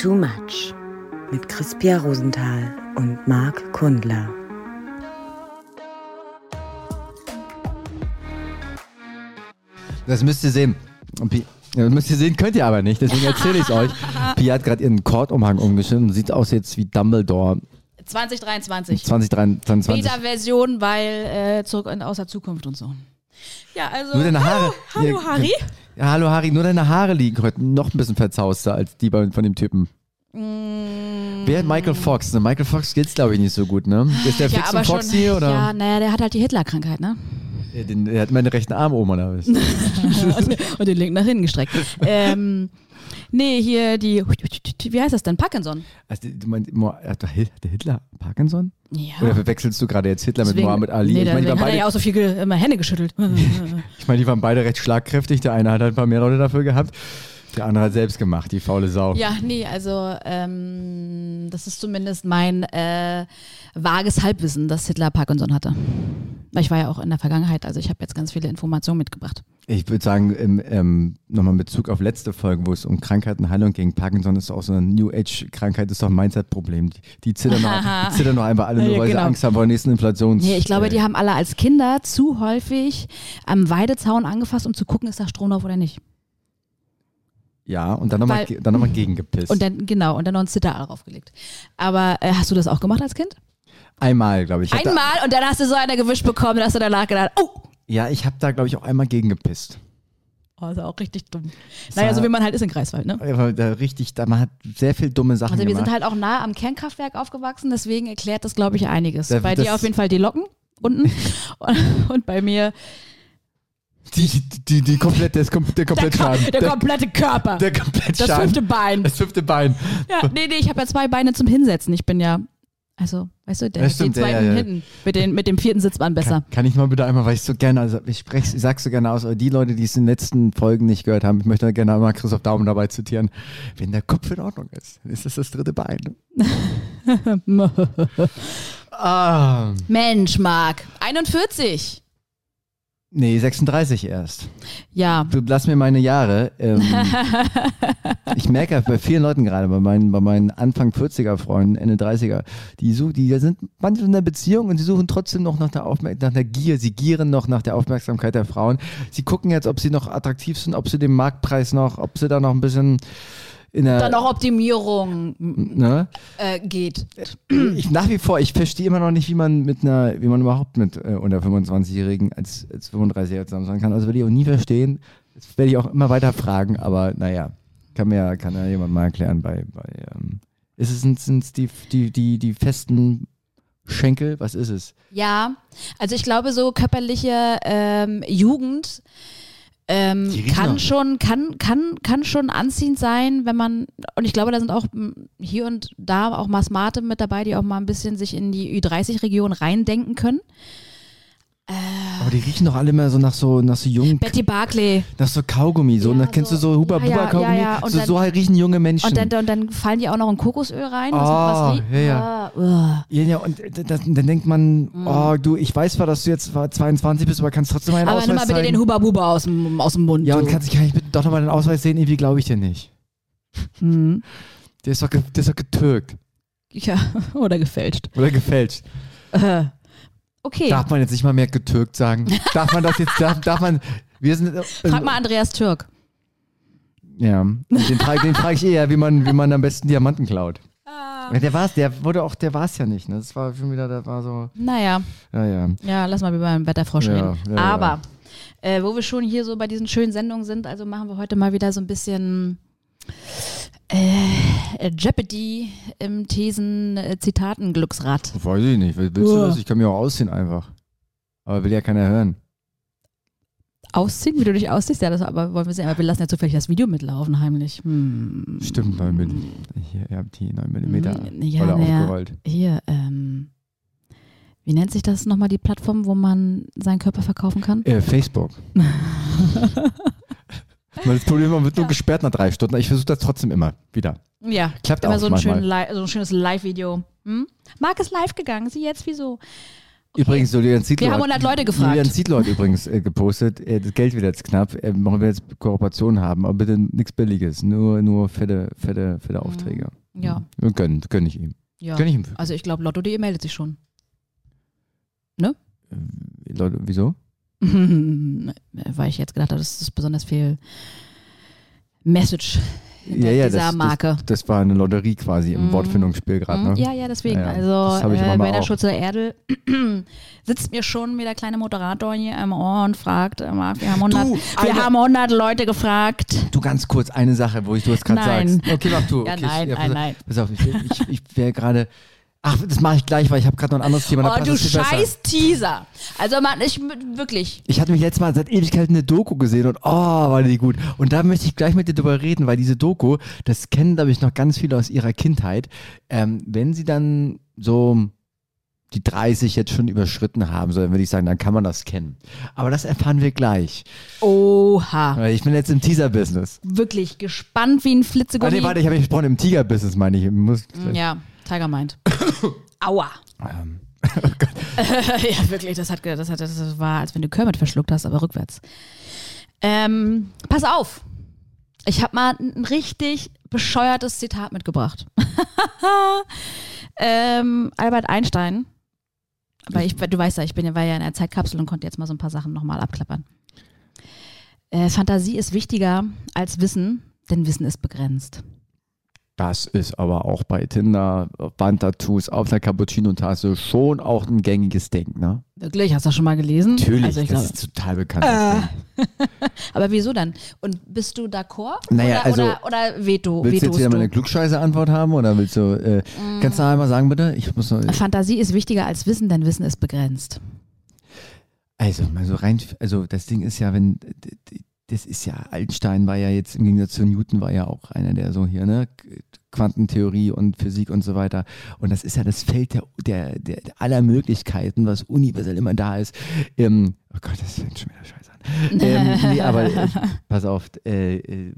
Too Much mit Crispia Rosenthal und Marc Kundler. Das müsst ihr sehen. Das müsst ihr sehen, könnt ihr aber nicht, deswegen erzähle ich es euch. Pia hat gerade ihren Kordumhang umgeschnitten und sieht aus jetzt wie Dumbledore 2023. 2023. Beta-Version, weil äh, zurück in, aus der Zukunft und so. Ja, also. Nur deine Haare. Hallo, hallo Ja, Harry. Ja, hallo Harry, nur deine Haare liegen heute noch ein bisschen verzauster als die bei- von dem Typen. Mm. Wer hat Michael Fox? Ne, Michael Fox geht's glaube ich nicht so gut, ne? Ist der Ja, Fix und schon. Foxy oder? Ja, naja, der hat halt die Hitler-Krankheit, ne? Ja, Den, der hat meine rechten Arm oben oder was? und den linken nach hinten gestreckt. ähm, nee, hier die. Wie heißt das denn? Parkinson. Also, du meinst, Mo- hat der Hitler Parkinson? Ja. Oder verwechselst du gerade jetzt Hitler mit Deswegen- Mohammed Ali? Nee, ich meine, die, waren er ja beide- auch so viel ge immer Hände geschüttelt. ich meine, die waren beide recht schlagkräftig. Der eine hat halt ein paar mehr Leute dafür gehabt. Der andere hat selbst gemacht, die faule Sau. ja, nee, also ähm, das ist zumindest mein äh, vages Halbwissen, dass Hitler Parkinson hatte. Weil ich war ja auch in der Vergangenheit, also ich habe jetzt ganz viele Informationen mitgebracht. Ich würde sagen, im, ähm, nochmal in Bezug auf letzte Folge, wo es um Krankheitenheilung ging, Parkinson ist auch so eine New Age-Krankheit, ist doch ein Mindset-Problem. Die, die, zittern noch, die zittern noch einfach alle nur, Ja, weil genau. sie Angst haben vor der nächsten Inflations. Nee, ich glaube, äh, die haben alle als Kinder zu häufig am Weidezaun angefasst, um zu gucken, ist da Strom drauf oder nicht. Ja, und dann nochmal noch gegengepisst. Und dann, genau, und dann noch ein Zitteraal draufgelegt. Aber äh, hast du das auch gemacht als Kind? einmal, glaube ich. Einmal und dann hast du so eine gewischt bekommen, dass du danach gedacht, oh, Ja, ich habe da, glaube ich, auch einmal gegengepisst. oh, ist auch richtig dumm. Naja, so wie man halt ist in Greifswald, ne? Aber Da richtig, da man hat sehr viel dumme Sachen Also wir gemacht. sind halt auch nah am Kernkraftwerk aufgewachsen, deswegen erklärt das, glaube ich, einiges. Da- bei das- dir auf jeden Fall die Locken unten und, und bei mir die, die, die komplett, der, ist kom- der der, komplett Ko Schaden. der komplette Körper. der komplett das Schaden. fünfte Bein. Das fünfte Bein. Ja, nee, nee, ich habe ja zwei Beine zum Hinsetzen. Ich bin ja, also, weißt du, der, Ja, stimmt, ja, zweiten ja, ja. hinten. Mit, den, mit dem vierten sitzt man besser. Kann, kann ich mal bitte einmal, weil ich so gerne, also ich spreche, ich sag's so gerne aus, aber die Leute, die es in den letzten Folgen nicht gehört haben, ich möchte gerne einmal Christoph Daumen dabei zitieren. Wenn der Kopf in Ordnung ist, dann ist das das dritte Bein. ah, Mensch, Marc, 41. nee, 36 erst. Ja, Du lass mir meine Jahre. Ähm, ich merke ja bei vielen Leuten gerade, bei meinen, bei meinen Anfang 40er Freunden, Ende 30er, die, such, die sind manche in der Beziehung und sie suchen trotzdem noch nach der, Aufmerk nach der Gier. Sie gieren noch nach der Aufmerksamkeit der Frauen. Sie gucken jetzt, ob sie noch attraktiv sind, ob sie den Marktpreis noch, ob sie da noch ein bisschen in der. dann noch Optimierung ne? äh, geht. ich, nach wie vor, ich verstehe immer noch nicht, wie man mit einer, wie man überhaupt mit äh, unter 25-Jährigen als, als 35-Jähriger zusammen sein kann. Also werde ich auch nie verstehen. Das werde ich auch immer weiter fragen, aber naja, kann mir kann ja jemand mal erklären bei, bei ähm, ist es sind es die, die, die, die festen Schenkel? Was ist es? Ja, also ich glaube, so körperliche ähm, Jugend ähm, kann schon, kann, kann, kann schon anziehend sein, wenn man, und ich glaube, da sind auch hier und da auch mal Smarte mit dabei, die auch mal ein bisschen sich in die Ü30-Region reindenken können. Aber die riechen doch alle immer so nach so, nach so jungen, Betty Barclay. nach so Kaugummi. So, Ja, und dann kennst so- du so Huba ja, Buba ja, Kaugummi? ja, ja. Und so, dann- so halt riechen junge Menschen. Und dann, und dann fallen die auch noch in Kokosöl rein. Ah, was die- ja, Ah, Ja, ja, und äh, das, dann denkt man, Mhm. oh, du, ich weiß zwar, dass du jetzt 22 bist, aber kannst trotzdem meinen Aber Ausweis nimm mal bitte zeigen. den Huba Buba aus dem, aus dem Mund. ja, du. und kannst, kann ich bitte doch nochmal den Ausweis sehen? Irgendwie glaube ich dir nicht. Mhm. Der ist doch, der ist doch getürkt Ja, oder gefälscht. oder gefälscht. Äh, okay. Darf man jetzt nicht mal mehr getürkt sagen? darf man das jetzt, darf, darf man, wir sind, äh, Frag mal Andreas Türk. Ja, den frage den frag ich eher, wie man, wie man am besten Diamanten klaut. Ah. Ja, der war's, der wurde auch, der war's ja nicht, ne? Das war schon wieder, der war so, Naja, ja, ja. ja, lass mal wie beim Wetterfrosch Ja, reden. ja, Aber Äh, wo wir schon hier so bei diesen schönen Sendungen sind, also machen wir heute mal wieder so ein bisschen äh, Jeopardy im Thesen-Zitaten-Glücksrad. Weiß ich nicht, willst du Uah. das? Ich kann mir auch ausziehen einfach. Aber will ja keiner hören. Ausziehen, wie du dich ausziehst, ja, das aber wollen wir sehen. Aber wir lassen ja zufällig das Video mitlaufen, heimlich. Hm. Stimmt, 9 mm. Hier, ihr habt die 9 mm ja, Rolle naja. aufgerollt. Hier, ähm, wie nennt sich das nochmal, die Plattform, wo man seinen Körper verkaufen kann? Äh, Facebook. Das Problem ist, man wird nur Ja. gesperrt nach drei Stunden. Ich versuche das trotzdem immer wieder. Ja, Klappt immer auch so ein, manchmal. so ein schönes Live-Video. Hm? Marc ist live gegangen, sie jetzt wieso? Übrigens, Julian Ziedler. Wir haben 100 Leute gefragt. Julian Ziedler hat übrigens äh, gepostet, äh, das Geld wird jetzt knapp, äh, wollen wir jetzt Kooperation haben, aber bitte nichts Billiges, nur, nur fette, fette, fette Aufträge. Ja. Ja, Gönn, gönn ich ihm. ja. Gönn ich ihm. Also ich glaube, Lotto.de meldet sich schon. Leute, wieso? Weil ich jetzt gedacht habe, das ist besonders viel Message hinter dieser das, Marke. Das, das war eine Lotterie quasi im Mm. Wortfindungsspiel gerade, Mhm, ne? Ja, ja, deswegen. Ja, ja. Also ich äh, Werner. Schulze-Erdel sitzt mir schon wie der kleine Moderator hier im Ohr und fragt, wir haben 100, Du, wir haben 100 Leute gefragt. Du ganz kurz eine Sache, wo ich du es gerade Nein. sagst. Okay, mach du. Ja, okay, nein, pass nein, auf, nein. Pass auf, ich, ich, ich wäre gerade. Ach, das mache ich gleich, weil ich habe gerade noch ein anderes Thema. Oh, du scheiß Teaser. Also man, ich wirklich. Ich hatte mich letztes Mal seit Ewigkeiten eine Doku gesehen und oh, war die gut. Und da möchte ich gleich mit dir drüber reden, weil diese Doku, das kennen, glaube ich, noch ganz viele aus ihrer Kindheit. Ähm, wenn sie dann so die 30 jetzt schon überschritten haben, so dann würde ich sagen, dann kann man das kennen. Aber das erfahren wir gleich. Oha. Weil ich bin jetzt im Teaser-Business. Wirklich gespannt wie ein Ah, Flitzegummi. nee, warte, ich habe mich gesprochen im Tiger-Business, meine ich. Ich Muss, ja, Tiger meint. Aua. ähm, ja, wirklich, das hat, das hat, das war, als wenn du Kermit verschluckt hast, aber rückwärts. Ähm, pass auf. Ich habe mal ein richtig bescheuertes Zitat mitgebracht. ähm, Albert Einstein. Weil ich, du weißt ja, ich bin, ja- war ja in der Zeitkapsel und konnte jetzt mal so ein paar Sachen nochmal abklappern. Äh, Fantasie ist wichtiger als Wissen, denn Wissen ist begrenzt. Das ist aber auch bei Tinder, Bandtattoos auf der Cappuccino-Tasse schon auch ein gängiges Ding, ne? Wirklich? Hast du das schon mal gelesen? Natürlich, Also das glaube, ist total bekannt. Ding. aber wieso dann? Und bist du d'accord? Naja, oder, also- oder, oder veto, Willst du jetzt wieder mal eine klugscheiße Antwort haben oder willst du, äh, kannst du einmal sagen bitte? Ich muss noch, Fantasie ist wichtiger als Wissen, denn Wissen ist begrenzt. also mal so rein, also das Ding ist ja, wenn, das ist ja, Einstein war ja jetzt im Gegensatz zu Newton war ja auch einer, der so hier, ne, Quantentheorie und Physik und so weiter. Und das ist ja das Feld der, der, der, der aller Möglichkeiten, was universell immer da ist. Ähm, oh Gott, das fängt schon wieder scheiße an. ähm, nee, aber äh, pass auf, äh, äh,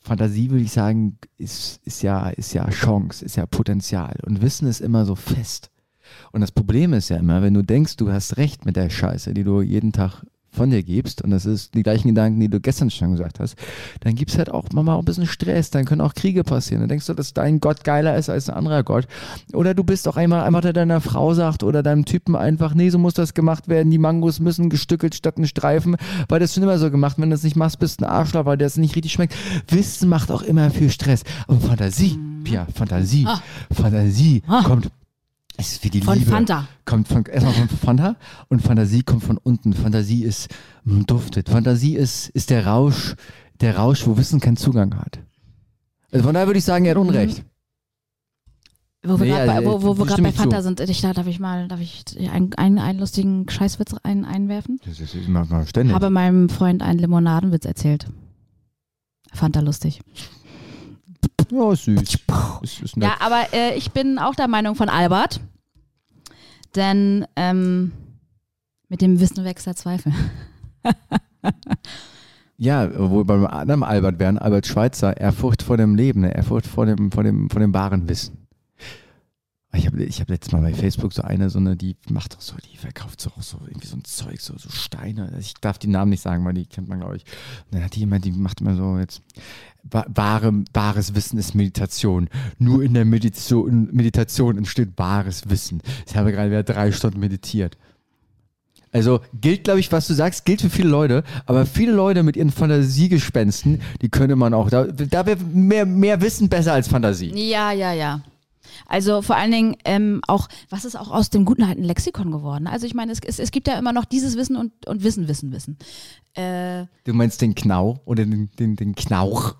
Fantasie würde ich sagen, ist, ist, ja, ist ja Chance, ist ja Potenzial. Und Wissen ist immer so fest. Und das Problem ist ja immer, wenn du denkst, du hast recht mit der Scheiße, die du jeden Tag von dir gibst, und das ist die gleichen Gedanken, die du gestern schon gesagt hast, dann gibt es halt auch manchmal auch ein bisschen Stress, dann können auch Kriege passieren. Dann denkst du, dass dein Gott geiler ist als ein anderer Gott. Oder du bist auch einmal, einmal der deiner Frau sagt oder deinem Typen einfach, nee, so muss das gemacht werden, die Mangos müssen gestückelt statt ein Streifen, weil das schon immer so gemacht, wenn du das nicht machst, bist du ein Arschloch, weil das nicht richtig schmeckt. Wissen macht auch immer viel Stress. Aber Fantasie, Pia, Fantasie, Ah. Fantasie Ah. kommt, es ist wie die Von Liebe Fanta. kommt von, erstmal von Fanta und Fantasie kommt von unten. Fantasie ist mm, duftet. Fantasie ist, ist der Rausch, der Rausch, wo Wissen keinen Zugang hat. Also von daher würde ich sagen, er hat Unrecht. Wo wir Nee, gerade also, bei, wo, wo wir ich grad stimme bei Fanta zu. sind, ich, da darf ich mal, darf ich einen, einen, einen lustigen Scheißwitz ein, einwerfen? Das ist immer ständig. Habe meinem Freund einen Limonadenwitz erzählt. Fand er lustig. Ja, ist süß. Ist, ist nett. Ja, aber äh, ich bin auch der Meinung von Albert. Denn ähm, mit dem Wissen wächst der Zweifel. Ja, wo beim anderen Albert wären, Albert Schweitzer, Ehrfurcht vor dem Leben, ne? Ehrfurcht vor dem, vor dem, vor dem wahren Wissen. Ich habe ich hab letztes Mal bei Facebook so eine, so eine, die macht doch so, die verkauft so auch so irgendwie so ein Zeug, so, so Steine. Ich darf die Namen nicht sagen, weil die kennt man, glaube ich. Und dann hat die jemand, die macht immer so jetzt, wa- wahre, wahres Wissen ist Meditation. Nur in der Meditation, Meditation entsteht wahres Wissen. Ich habe gerade wieder drei Stunden meditiert. Also gilt, glaube ich, was du sagst, gilt für viele Leute, aber viele Leute mit ihren Fantasiegespensten, die könnte man auch, da, da wäre mehr, mehr Wissen besser als Fantasie. Ja, ja, ja. Also vor allen Dingen ähm, auch, was ist auch aus dem guten alten Lexikon geworden? Also ich meine, es, es, es gibt ja immer noch dieses Wissen und, und Wissen, Wissen, Wissen. Äh, Du meinst den Knau oder den, den, den Knauch?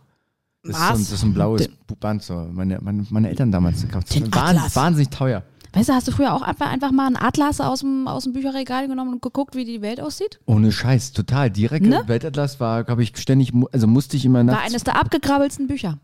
Das ist, so, ein- Was? das ist ein blaues Den- Band, so meine, meine, meine Eltern damals gekauft. Das Den war wahn- Atlas. wahnsinnig teuer. weißt du, hast du früher auch einfach, einfach mal einen Atlas aus dem, aus dem Bücherregal genommen und geguckt, wie die Welt aussieht? Ohne Scheiß, total. Direkt Ne? Weltatlas war, glaube ich, ständig, also musste ich immer War nachts. eines der abgekrabbelsten Bücher.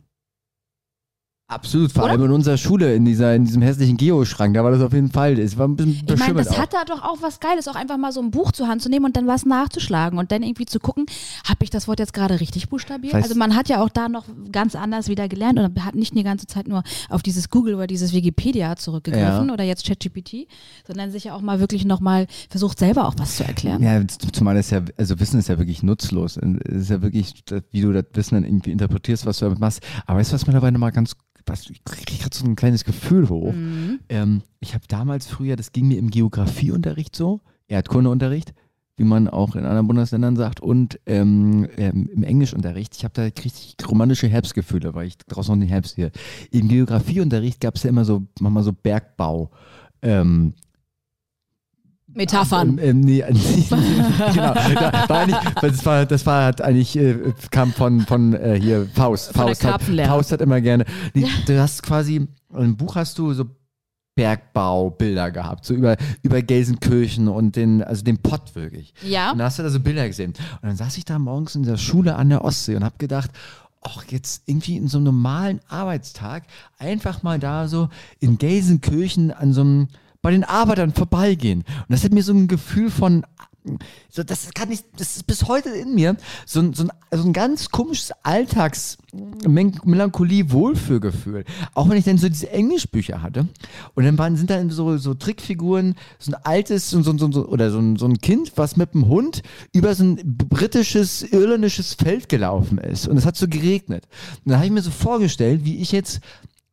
Absolut, vor Oder? allem in unserer Schule, in, dieser, in diesem hässlichen Geo-Schrank, da war das auf jeden Fall. Es war ein bisschen Ich meine, das auch. hat da doch auch was Geiles, auch einfach mal so ein Buch zur Hand zu nehmen und dann was nachzuschlagen und dann irgendwie zu gucken, habe ich das Wort jetzt gerade richtig buchstabiert? Weißt- also man hat ja auch da noch ganz anders wieder gelernt und hat nicht die ganze Zeit nur auf dieses Google oder dieses Wikipedia zurückgegriffen Ja. oder jetzt ChatGPT, sondern sich ja auch mal wirklich nochmal versucht, selber auch was zu erklären. Ja, zumal es ja, also Wissen ist ja wirklich nutzlos. Es ist ja wirklich, wie du das Wissen dann irgendwie interpretierst, was du damit machst. Aber weißt du, was mittlerweile mal ganz, was, ich kriege gerade so ein kleines Gefühl hoch. Mhm. Ähm, ich habe damals früher, das ging mir im Geografieunterricht so, Erdkundeunterricht, wie man auch in anderen Bundesländern sagt, und ähm, ähm, im Englischunterricht. Ich habe da richtig romantische Herbstgefühle, weil ich draußen noch den Herbst sehe. Im Geografieunterricht gab es ja immer so, manchmal so Bergbau. Ähm, Metaphern. ähm, ähm, nee, genau. Da war das war, das war hat eigentlich, äh, kam von, von äh, hier Faust. Von Faust, hat. Faust hat immer gerne. Die, Du hast quasi, im Buch hast du so Bergbaubilder gehabt, so über, über Gelsenkirchen und den, also den Pott wirklich. Ja. Und da hast du da so Bilder gesehen. Und dann saß ich da morgens in der Schule an der Ostsee und habe gedacht, ach, jetzt irgendwie in so einem normalen Arbeitstag einfach mal da so in Gelsenkirchen an so einem, bei den Arbeitern vorbeigehen. Und das hat mir so ein Gefühl von, so, das kann ich, das ist bis heute in mir, so, ein- so, ein, so ein ganz komisches Alltags, Men- Melancholie, Wohlfühlgefühl. Auch wenn ich dann so diese Englischbücher hatte. Und dann waren, sind da so, so Trickfiguren, so ein altes, so, so, so, oder so ein, so ein Kind, was mit einem Hund über so ein britisches, irländisches Feld gelaufen ist. Und es hat so geregnet. Und dann habe ich mir so vorgestellt, wie ich jetzt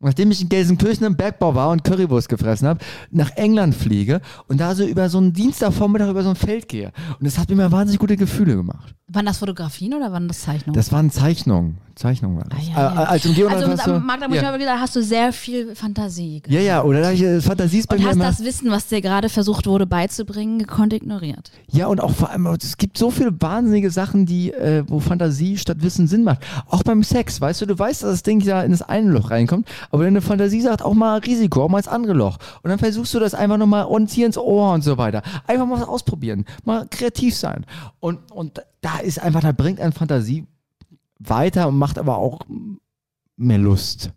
Nachdem ich in Gelsenkirchen im Bergbau war und Currywurst gefressen habe, nach England fliege und da so über so einen Dienstagvormittag über so ein Feld gehe. Und das hat mir mal wahnsinnig gute Gefühle gemacht. Waren das Fotografien oder waren das Zeichnungen? Das waren Zeichnungen. Zeichnungen waren das. Ah, ja, ja. Äh, als im Geonat also du- Magda, muss ich ja. aber gesagt, hast du sehr viel Fantasie. ja, ja, oder da ich, äh, Fantasie ist bei Und mir hast immer. das Wissen, was dir gerade versucht wurde beizubringen, gekonnt ignoriert. Ja, und auch vor allem, es gibt so viele wahnsinnige Sachen, die, äh, wo Fantasie statt Wissen Sinn macht. Auch beim Sex, weißt du, du weißt, dass das Ding ja in das eine Loch reinkommt, aber deine Fantasie sagt auch mal Risiko, auch mal ins andere Loch. Und dann versuchst du das einfach nochmal und hier ins Ohr und so weiter. Einfach mal was ausprobieren, mal kreativ sein. Und, und da ist einfach, da bringt ein Fantasie weiter und macht aber auch mehr Lust.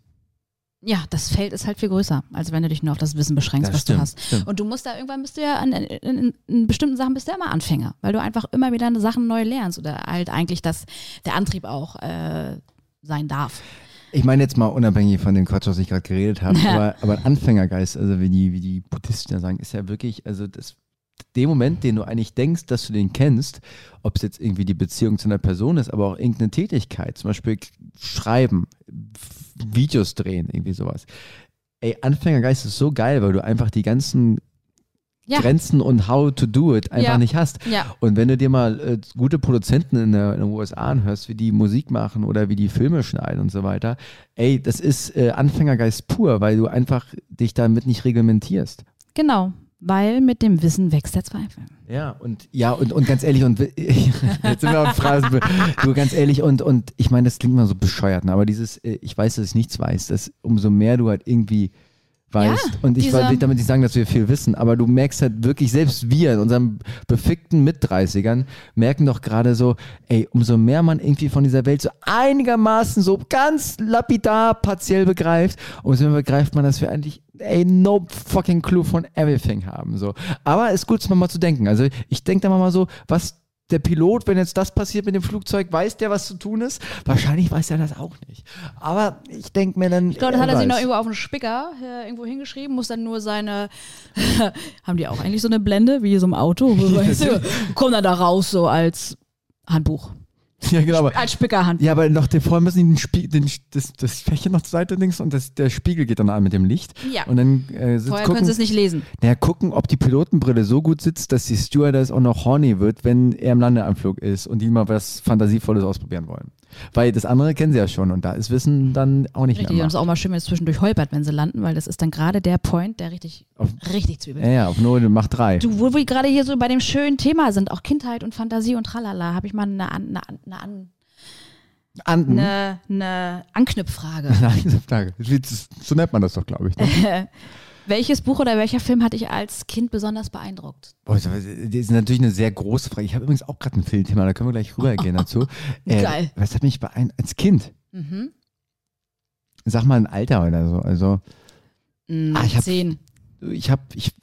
Ja, das Feld ist halt viel größer, als wenn du dich nur auf das Wissen beschränkst, Das was stimmt, du hast. stimmt. Und du musst da irgendwann bist du ja an, in, in, in bestimmten Sachen bist du ja immer Anfänger, weil du einfach immer wieder Sachen neu lernst oder halt eigentlich das der Antrieb auch äh, sein darf. Ich meine jetzt mal unabhängig von dem Quatsch, was ich gerade geredet habe, aber, aber ein Anfängergeist, also wie die, wie die Buddhisten ja sagen, ist ja wirklich, also das, dem Moment, den du eigentlich denkst, dass du den kennst, ob es jetzt irgendwie die Beziehung zu einer Person ist, aber auch irgendeine Tätigkeit, zum Beispiel schreiben, Videos drehen, irgendwie sowas. Ey, Anfängergeist ist so geil, weil du einfach die ganzen Ja. Grenzen und how to do it einfach Ja. nicht hast. Ja. Und wenn du dir mal äh, gute Produzenten in, der, in den USA anhörst, wie die Musik machen oder wie die Filme schneiden und so weiter, ey, das ist äh, Anfängergeist pur, weil du einfach dich damit nicht reglementierst. Genau, weil mit dem Wissen wächst der Zweifel. Ja, und ja, und, und ganz ehrlich, und jetzt sind wir auf Phrasen, du ganz ehrlich, und, und ich meine, das klingt mal so bescheuert, ne, aber dieses, äh, ich weiß, dass ich nichts weiß, dass umso mehr du halt irgendwie weißt, Ja, und ich wollte damit nicht sagen, dass wir viel wissen, aber du merkst halt wirklich, selbst wir in unserem befickten Mit-30ern merken doch gerade so, ey, umso mehr man irgendwie von dieser Welt so einigermaßen so ganz lapidar partiell begreift, umso mehr begreift man, dass wir eigentlich ey, no fucking clue von everything haben. So. Aber ist gut, mal zu denken. Also ich denke da mal so, was der Pilot, wenn jetzt das passiert mit dem Flugzeug, weiß der, was zu tun ist? Wahrscheinlich weiß er das auch nicht. Aber ich denke mir dann. Ich glaube, das hat er sich noch irgendwo auf einen Spicker äh, irgendwo hingeschrieben, muss dann nur seine, haben die auch eigentlich so eine Blende, wie so im Auto, kommen dann da raus so als Handbuch, Ja, genau. Aber, als Spickerhandbuch. ja, aber noch vorher müssen die den Spie den, das, das Fächer noch zur Seite links und das, der Spiegel geht dann an mit dem Licht. Ja. Und dann äh, sitzt, Vorher können gucken, sie es nicht lesen. naja, gucken, ob die Pilotenbrille so gut sitzt, dass die Stewardess auch noch horny wird, wenn er im Landeanflug ist und die mal was Fantasievolles ausprobieren wollen. Weil das andere kennen sie ja schon und da ist Wissen dann auch nicht Richtig, und mehr. es ist auch mal schön, wenn es zwischendurch holpert, wenn sie landen, weil das ist dann gerade der Point, der richtig, Auf- richtig zwiebelt. Ja, ja, auf Null macht drei. Du, wo wir gerade hier so bei dem schönen Thema sind, auch Kindheit und Fantasie und tralala, habe ich mal eine, eine, eine, An- Anden. eine, eine Anknüpffrage. Nein, Frage. So nennt man das doch, glaube ich. Ne? Welches Buch oder welcher Film hat dich als Kind besonders beeindruckt? Boah, das ist natürlich eine sehr große Frage. Ich habe übrigens auch gerade ein Filmthema, da können wir gleich rübergehen dazu. Äh, Geil. Was hat mich beeindruckt? Als Kind? Mhm. Sag mal ein Alter oder so. Also Mm, Ah, ich hab- zehn. Ich habe ich,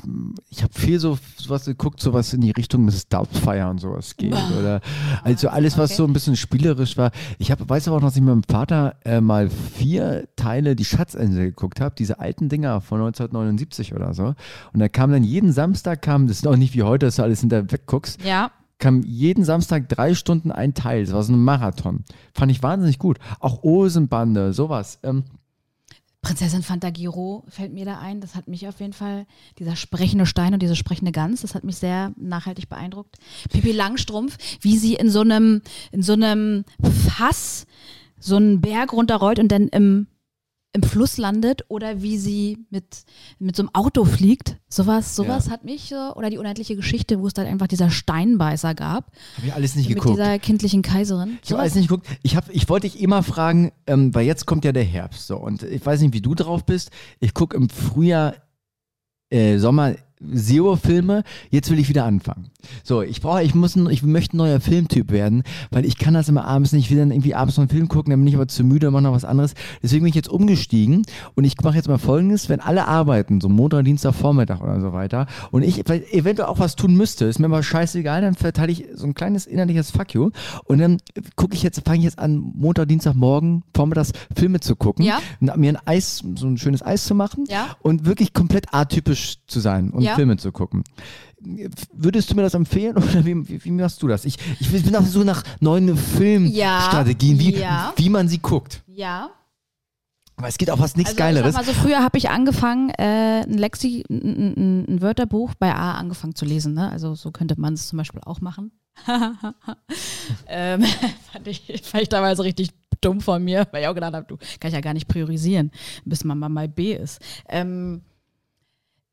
ich hab viel so sowas geguckt, sowas in die Richtung Mrs. Doubtfire und sowas geht. Oder also alles, was okay. so ein bisschen spielerisch war. Ich habe, weiß aber auch noch, dass ich mit meinem Vater äh, mal vier Teile die Schatzinsel geguckt habe, diese alten Dinger von 1979 oder so. Und da kam dann jeden Samstag kam, das ist auch nicht wie heute, dass du alles hinterher wegguckst, Ja. kam jeden Samstag drei Stunden ein Teil. Das war so ein Marathon. Fand ich wahnsinnig gut. Auch Osenbande, sowas. Ähm, Prinzessin Fantagiro fällt mir da ein. Das hat mich auf jeden Fall, dieser sprechende Stein und diese sprechende Gans, das hat mich sehr nachhaltig beeindruckt. Pippi Langstrumpf, wie sie in so einem, in so einem Fass so einen Berg runterrollt und dann im, im Fluss landet oder wie sie mit, mit so einem Auto fliegt. Sowas, sowas Ja. hat mich oder die unendliche Geschichte, wo es dann einfach dieser Steinbeißer gab. habe ich alles nicht mit geguckt. dieser kindlichen Kaiserin. Ich habe alles nicht geguckt. Ich, hab, ich wollte dich immer fragen, ähm, weil jetzt kommt ja der Herbst. So, und ich weiß nicht, wie du drauf bist. Ich gucke im Frühjahr, äh, Sommer Zero-Filme. Jetzt will ich wieder anfangen. So, ich brauche, ich muss, ein, ich möchte ein neuer Filmtyp werden, weil ich kann das immer abends nicht. Ich will dann irgendwie abends noch einen Film gucken, dann bin ich aber zu müde und mache noch was anderes. Deswegen bin ich jetzt umgestiegen und ich mache jetzt mal Folgendes: Wenn alle arbeiten, so Montag, Dienstag, Vormittag oder so weiter, und ich vielleicht eventuell auch was tun müsste, ist mir aber scheißegal, dann verteile ich so ein kleines innerliches Fuck you und dann gucke ich jetzt, fange ich jetzt an, Montag, Dienstag, morgen, vormittags Filme zu gucken, Ja. und mir ein Eis, so ein schönes Eis zu machen Ja. und wirklich komplett atypisch zu sein und Ja. Filme zu gucken. Würdest du mir das empfehlen oder wie, wie, wie machst du das? Ich, ich bin auf der Suche nach neuen Filmstrategien, wie, ja. wie man sie guckt. Ja. Aber es geht auch was nichts also Geileres. Ich sag mal so, früher habe ich angefangen, äh, ein Lexi, ein, ein, Wörterbuch bei A angefangen zu lesen. Ne? Also so könnte man es zum Beispiel auch machen. ähm, fand, ich, fand ich damals richtig dumm von mir, weil ich auch gedacht habe, du kann ich ja gar nicht priorisieren, bis man mal mal B ist. Ähm,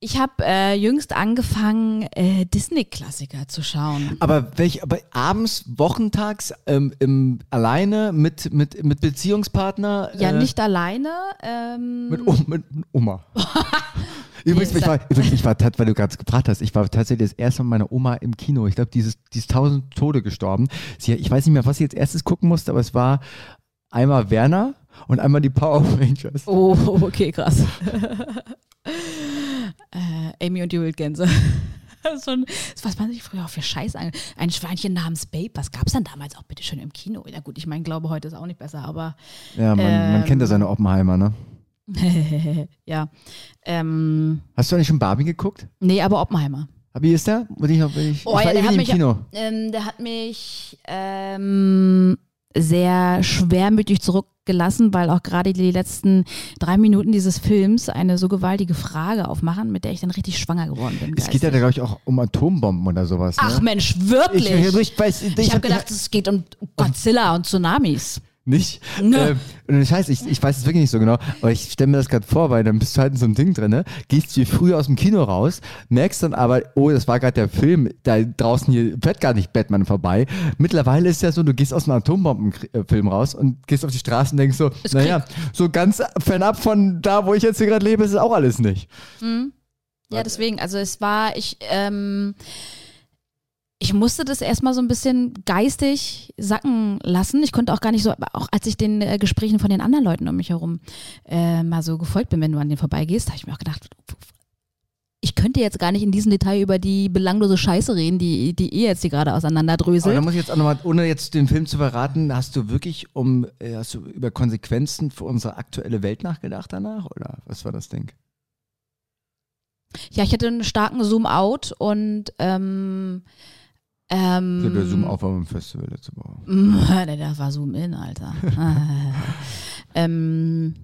ich habe äh, jüngst angefangen, äh, Disney-Klassiker zu schauen. aber welch, aber abends, wochentags, ähm, im, alleine mit, mit, mit Beziehungspartner? Ja, äh, nicht alleine. Ähm, Mit, Oma- mit Oma. Übrigens, ich war, übrigens, ich war, weil du gerade gefragt hast, ich war tatsächlich das erste Mal mit meiner Oma im Kino. Ich glaube, dieses, die ist tausend Tode gestorben. Sie, ich weiß nicht mehr, was sie als erstes gucken musste, aber es war einmal Werner und einmal die Power Rangers. Oh, okay, krass. äh, Amy und die Wildgänse. Schon, das, was man sich früher auch für Scheiß an. Ein Schweinchen namens Babe, was gab es dann damals auch bitte schon im Kino? Ja gut, ich meine, glaube heute ist auch nicht besser, aber Ja, man, man Ähm. kennt ja seine Oppenheimer, ne? ja. Ähm, Hast du eigentlich schon Barbie geguckt? nee, aber Oppenheimer. Wie ist der? Bin ich, noch- bin ich, Oh, ich ja, war der ewig hat im mich- Kino. Ähm, der hat mich ähm, sehr schwermütig zurückgelassen, weil auch gerade die letzten drei Minuten dieses Films eine so gewaltige Frage aufmachen, mit der ich dann richtig schwanger geworden bin. Es geht ja, glaube ich, auch um Atombomben oder sowas. Ach ne? Mensch, wirklich? Ich, ich, ich, Ich, hab- habe gedacht, es geht um Godzilla und Tsunamis. Nicht? Ne. Ähm, und das heißt, ich, ich weiß es wirklich nicht so genau, aber ich stelle mir das gerade vor, weil dann bist du halt in so einem Ding drin, ne? gehst du früh aus dem Kino raus, merkst dann aber, oh, das war gerade der Film, da draußen hier fährt gar nicht Batman vorbei. Mittlerweile ist ja so, du gehst aus einem Atombombenfilm raus und gehst auf die Straße und denkst so, Es naja, so ganz fernab von da, wo ich jetzt hier gerade lebe, ist es auch alles nicht. Ja, deswegen, also es war, ich, ähm, ich musste das erstmal so ein bisschen geistig sacken lassen. Ich konnte auch gar nicht so, auch als ich den äh, Gesprächen von den anderen Leuten um mich herum äh, mal so gefolgt bin, wenn du an den vorbeigehst, habe ich mir auch gedacht, ich könnte jetzt gar nicht in diesem Detail über die belanglose Scheiße reden, die, die ihr jetzt hier gerade Aber da auseinanderdröselt. muss ich jetzt auch nochmal, ohne jetzt den Film zu verraten, hast du wirklich um, äh, hast du über Konsequenzen für unsere aktuelle Welt nachgedacht danach? Oder was war das Ding? Ja, ich hatte einen starken Zoom-out und ähm, ähm, Der Zoom auf am Festival letzte Woche. Nee, das war Zoom in, Alter. ähm,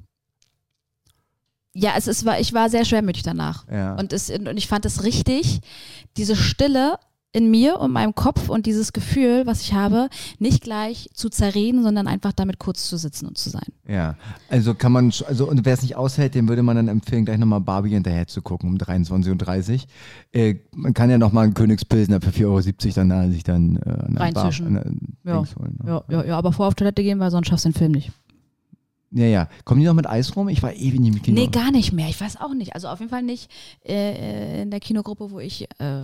ja, es ist, war, ich war sehr schwermütig danach. Ja. Und, es, und ich fand es richtig, diese Stille in mir und meinem Kopf und dieses Gefühl, was ich habe, nicht gleich zu zerreden, sondern einfach damit kurz zu sitzen und zu sein. Ja, also kann man, also und wer es nicht aushält, dem würde man dann empfehlen, gleich nochmal Barbie hinterher zu gucken um 23.30 Uhr. Äh, man kann ja nochmal einen Königspilsner für 4,70 Euro dann äh, sich dann äh, an der Reinzwischen. Ja. Ne? Ja, ja, ja, aber vor auf Toilette gehen, weil sonst schaffst du den Film nicht. ja, ja. Kommen die noch mit Eis rum? Ich war ewig nicht im Kino. Nee, gar nicht mehr. Ich weiß auch nicht. Also auf jeden Fall nicht äh, in der Kinogruppe, wo ich äh,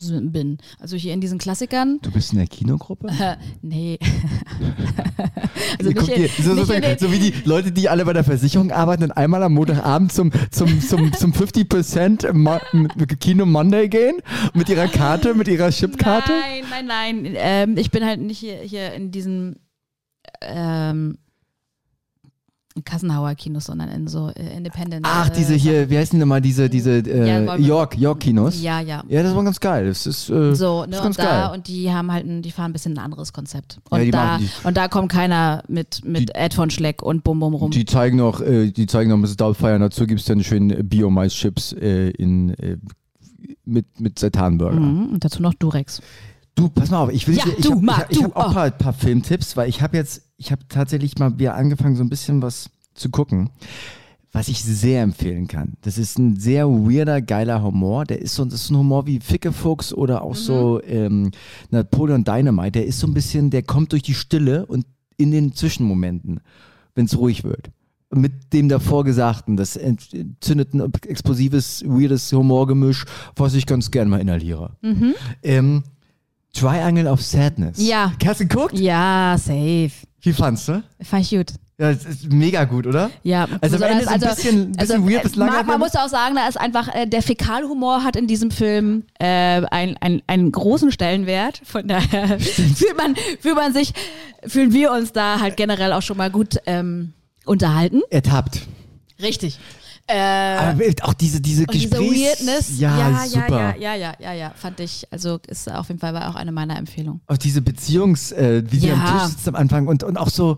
bin. Also hier in diesen Klassikern, Du bist in der Kinogruppe? äh, nee. also nicht ihr- so, so, nicht in den, so wie die Leute, die alle bei der Versicherung arbeiten und einmal am Montagabend zum, zum, zum, zum 50% Mo- Kino Monday gehen mit ihrer Karte, mit ihrer Chipkarte. Nein, nein, nein. Ähm, ich bin halt nicht hier, hier in diesen ähm, Kassenhauer Kinos, sondern in so äh, Independent. Ach, äh, diese hier, wie heißen die nochmal, diese, diese Ja, äh, wollen wir- York, York-Kinos? Ja, ja. Ja, das war ganz geil. Das ist, äh, So, ne, ist und ganz da, geil. und die haben halt, ein, die fahren ein bisschen ein anderes Konzept. Ja, Und, die da, und da kommt keiner mit, mit Ed von Schleck und Bum Bum rum. Die zeigen noch, die zeigen noch Mrs. Doubtfire. Dazu gibt es dann schön Bio-Mais-Chips in, mit, mit Seitanburger. Mhm, und dazu noch Durex. Du, pass mal auf, ich will Ja, ich, hab, ich, ich du, habe auch oh. ein paar, paar Filmtipps, weil ich habe jetzt, ich habe tatsächlich mal wieder angefangen, so ein bisschen was zu gucken, was ich sehr empfehlen kann. Das ist ein sehr weirder, geiler Humor. Der ist so, das ist ein Humor wie Fickefuchs oder auch so ähm, Napoleon Dynamite. Der ist so ein bisschen, der kommt durch die Stille und in den Zwischenmomenten, wenn es ruhig wird. Mit dem davor Gesagten, das entzündet ein explosives, weirdes Humorgemisch, was ich ganz gern mal inhaliere. Ähm, Triangle of Sadness. Ja. Hast du geguckt? Ja, safe. Wie fandst du? Fand ich gut. Ja, das ist mega gut, oder? Ja, Also am Ende ist ein bisschen- bisschen weird bis äh, man, langweilig. man muss auch sagen, da ist einfach, äh, der Fäkalhumor hat in diesem Film äh, ein, ein, einen großen Stellenwert. Von daher fühlt man, fühlt man sich, fühlen wir uns da halt generell auch schon mal gut ähm, unterhalten. Ertappt. Richtig. Äh, Aber auch diese, diese diese Gesprächs... Weirdness, Ja, ja, super. ja, ja, ja, ja, ja, fand ich, also ist auf jeden Fall war auch eine meiner Empfehlungen. Auch diese Beziehungs... Äh, wie sie Ja. am Tisch sitzt am Anfang und, und auch so...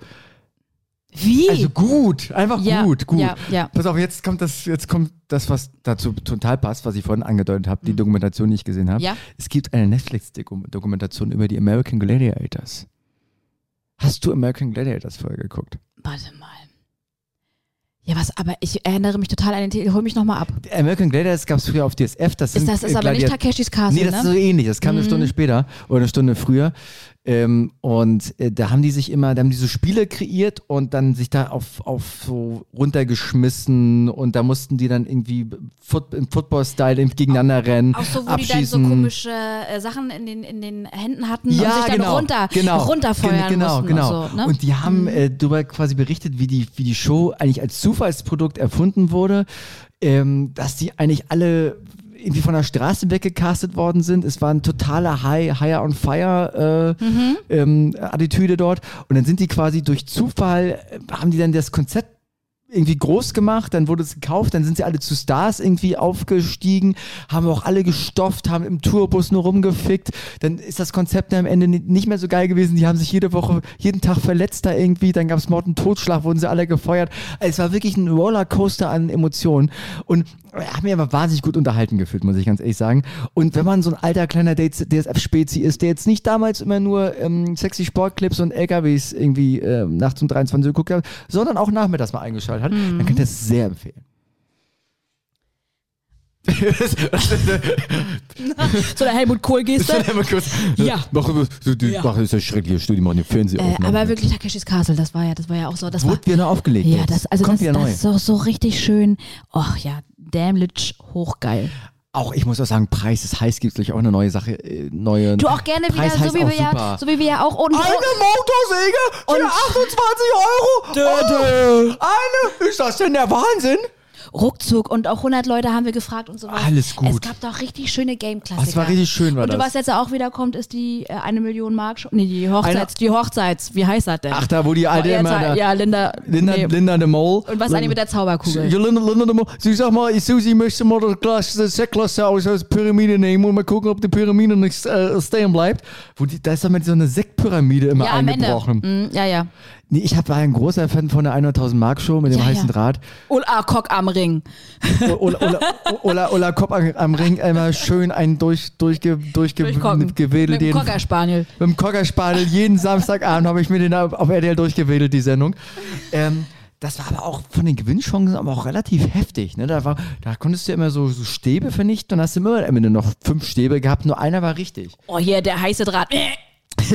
Wie? Also gut, einfach Ja, gut, gut. ja, ja. Pass auf, jetzt kommt das, jetzt kommt das, was dazu total passt, was ich vorhin angedeutet habe, die Dokumentation, die ich gesehen habe. Mhm. Ja. Es gibt eine Netflix-Dokumentation über die American Gladiators. Hast du American Gladiators vorher geguckt? Warte mal. Ja, was, aber ich erinnere mich total an den Titel, hol mich nochmal ab. American Gladiators gab es früher auf DSF. Das Ist sind, das ist äh, aber nicht Takeshis Castle, Nee, das ist ne? so ähnlich. Das kam eine Mhm. Stunde später oder eine Stunde früher. Ähm, und äh, da haben die sich immer, da haben die so Spiele kreiert und dann sich da auf, auf so runtergeschmissen und da mussten die dann irgendwie Foot, im Football-Style gegeneinander rennen, Auch so, wo abschießen. die dann so komische äh, Sachen in den, in den Händen hatten ja, und sich dann genau, runter, genau, runterfeuern Gen- genau, mussten genau. und so. Ne? Und die haben äh, darüber quasi berichtet, wie die, wie die Show eigentlich als Zufallsprodukt erfunden wurde, ähm, dass die eigentlich alle irgendwie von der Straße weggecastet worden sind. Es war ein totaler High, Higher on Fire äh, Mhm. ähm, Attitüde dort. Und dann sind die quasi durch Zufall, äh, haben die dann das Konzept irgendwie groß gemacht, dann wurde es gekauft, dann sind sie alle zu Stars irgendwie aufgestiegen, haben auch alle gestofft, haben im Tourbus nur rumgefickt, dann ist das Konzept am Ende ni- nicht mehr so geil gewesen, die haben sich jede Woche, jeden Tag verletzt da irgendwie, dann gab es Mord und Totschlag, wurden sie alle gefeuert. Also es war wirklich ein Rollercoaster an Emotionen und ich habe mich aber wahnsinnig gut unterhalten gefühlt, muss ich ganz ehrlich sagen. Und wenn man so ein alter kleiner DSF-Spezi ist, der jetzt nicht damals immer nur ähm, sexy Sportclips und LKWs irgendwie ähm, nachts um 23 Uhr geguckt hat, sondern auch nachmittags mal eingeschaltet hat, dann kann ich das sehr empfehlen. so der Helmut Kohl-Geste. Ja. Mach, du, du, Ja. mach das ist ja schreckliche Studie, mach eine Äh, Fernsehaufnahme. aber wirklich Takeshis Castle, das war ja, das war ja auch so. Das war, Wurde wieder aufgelegt. ja, das, also Kommt das, wieder neu. das ist so, so richtig schön. Och ja, Dämlich hochgeil. Auch ich muss auch sagen, Preis ist heiß, gibt es gleich auch eine neue Sache, äh, neue. Du auch gerne Preis wieder, so wie, wir ja, so wie wir ja auch unten. Eine Motorsäge für Und- 28 Euro. Dö, Oh, eine, ist das denn der Wahnsinn? Ruckzuck und auch 100 Leute haben wir gefragt und so weiter. Alles gut. Es gab doch richtig schöne Game-Klassiker. Das war richtig schön, war Und du, das. was jetzt auch wieder kommt, ist die äh, eine Million Mark, Show- nee, die Hochzeits, die Hochzeits, wie heißt das denn? Ach, da wo die alte Oh, jetzt, immer da, ja, Linda, Linda, nee. Linda de Mol. Und was eigentlich mit der Zauberkugel? Ja, Linda, Linda de Mol. Sie sag mal, Susi möchte mal das Glas, das Sektglas aus der Pyramide nehmen und mal gucken, ob die Pyramide nicht äh, stehen bleibt. Wo die, da ist doch mit so eine Sektpyramide immer ja, am Ende. eingebrochen. Mm, ja, ja. Nee, ich hab- war ein großer Fan von der 100.000 Mark Show mit dem Ja, heißen ja. Draht. Ah, Cock am Ring. Ola, Ola, Ola, Ola Kopp am, Ring einmal schön einen durch, durchge, durchge, Durchkocken. gewedelt. Mit dem jeden- Cocker Spaniel. Mit dem Cockerspaniel. Jeden Samstagabend habe ich mir den auf RTL durchgewedelt, die Sendung. Ähm, das war aber auch von den Gewinnchancen aber auch relativ heftig. Ne? Da, war, da konntest du ja immer so, so Stäbe vernichten und hast immer am Ende noch fünf Stäbe gehabt, nur einer war richtig. Oh, hier, der heiße Draht.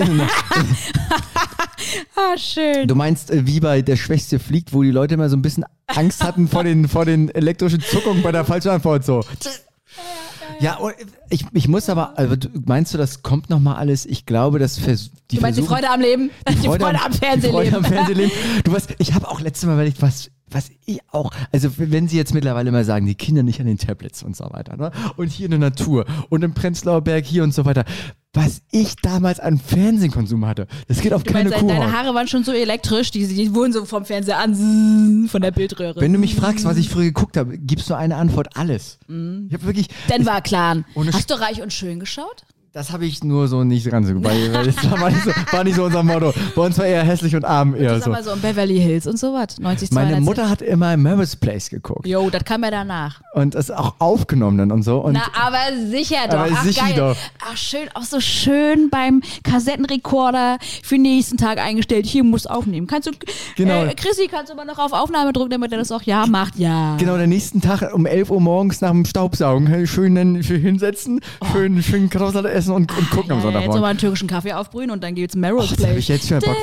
ah, schön. Du meinst, äh, wie bei Der Schwächste fliegt, wo die Leute immer so ein bisschen Angst hatten vor den, vor den elektrischen Zuckungen bei der falschen Antwort. So. Ja, ich, ich muss aber, also meinst du, das kommt nochmal alles? Ich glaube, das vers die Du meinst die Freude am Leben? Die Freude, am Die Freude Fernsehleben. am Fernsehleben. Du weißt, ich habe auch letztes Mal überlegt, was, was ich auch, also wenn sie jetzt mittlerweile mal sagen, die Kinder nicht an den Tablets und so weiter, ne? Und hier in der Natur und im Prenzlauer Berg hier und so weiter. Was ich damals an Fernsehkonsum hatte, das geht auf Du keine meinst, Kuh. deine Haare waren schon so elektrisch, die, die wurden so vom Fernseher an, von der Bildröhre. Wenn du mich fragst, was ich früher geguckt habe, gibst du eine Antwort, alles. Mhm. Ich habe wirklich, Denver Clan. Ohne Hast du Reich und Schön geschaut? Das habe ich nur so nicht dran so, weil, weil das war nicht, so, war nicht so unser Motto. Bei uns war eher hässlich und arm eher Das so. aber so in Beverly Hills und sowas. 90, Meine 210. Mutter hat immer Mary's Place geguckt Jo, das kam ja danach. und das auch aufgenommen dann und so. Und Na, aber sicher doch. Aber Ach, sicher geil. doch. Ach, schön, auch so schön beim Kassettenrekorder für den nächsten Tag eingestellt. Hier musst du aufnehmen. Kannst du, Genau. äh, Chrissy, kannst du mal noch auf Aufnahme drücken, damit er das auch ja macht? Ja. Genau, der nächsten Tag um 11 Uhr morgens nach dem Staubsaugen schön, dann schön hinsetzen, schön, schön Kartoffelsalat essen und, und gucken am. Ja, jetzt Sonntagmorgen. nochmal einen türkischen Kaffee aufbrühen und dann gibt's Merrill's das hab ich jetzt schon Bock.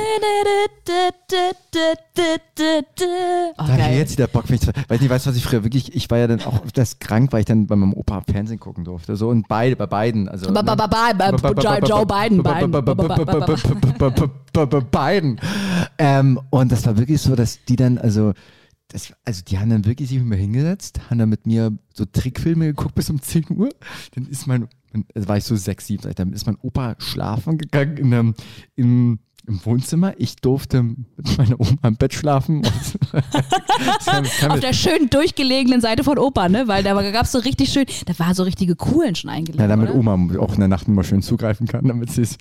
Oh, Da habe ich jetzt wieder Bock, ich, weiß nicht, weißt du, was ich früher wirklich, ich war ja dann auch das krank, weil ich dann bei meinem Opa Fernsehen gucken durfte. So und beide, bei beiden. Also, Joe Biden, Biden. Biden. Und das war wirklich so, dass die dann, also, das, also die haben dann wirklich sich mit mir hingesetzt, haben dann mit mir so Trickfilme geguckt bis um 10 Uhr. Dann ist mein, dann war ich so sechs, sieben, dann ist mein Opa schlafen gegangen in einem, im, im Wohnzimmer. Ich durfte mit meiner Oma im Bett schlafen. Auf der schön durchgelegenen Seite von Opa, ne? Weil da gab es so richtig schön, da war so richtige Coolen schon eingeladen. Ja, damit oder? Oma auch in der Nacht immer schön zugreifen kann, damit sie es.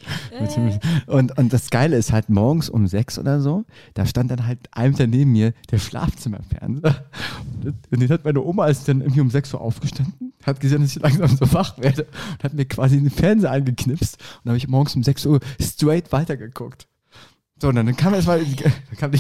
sie- Und, und das Geile ist halt morgens um sechs oder so, da stand dann halt einem da neben mir der Schlafzimmerfernseher. Und den hat meine Oma ist dann irgendwie um sechs Uhr aufgestanden, hat gesehen, dass ich langsam so wach werde und hat mir quasi den Fernseher angeknipst. Und habe ich morgens um sechs Uhr straight weitergeguckt. So, und dann kam erstmal, kam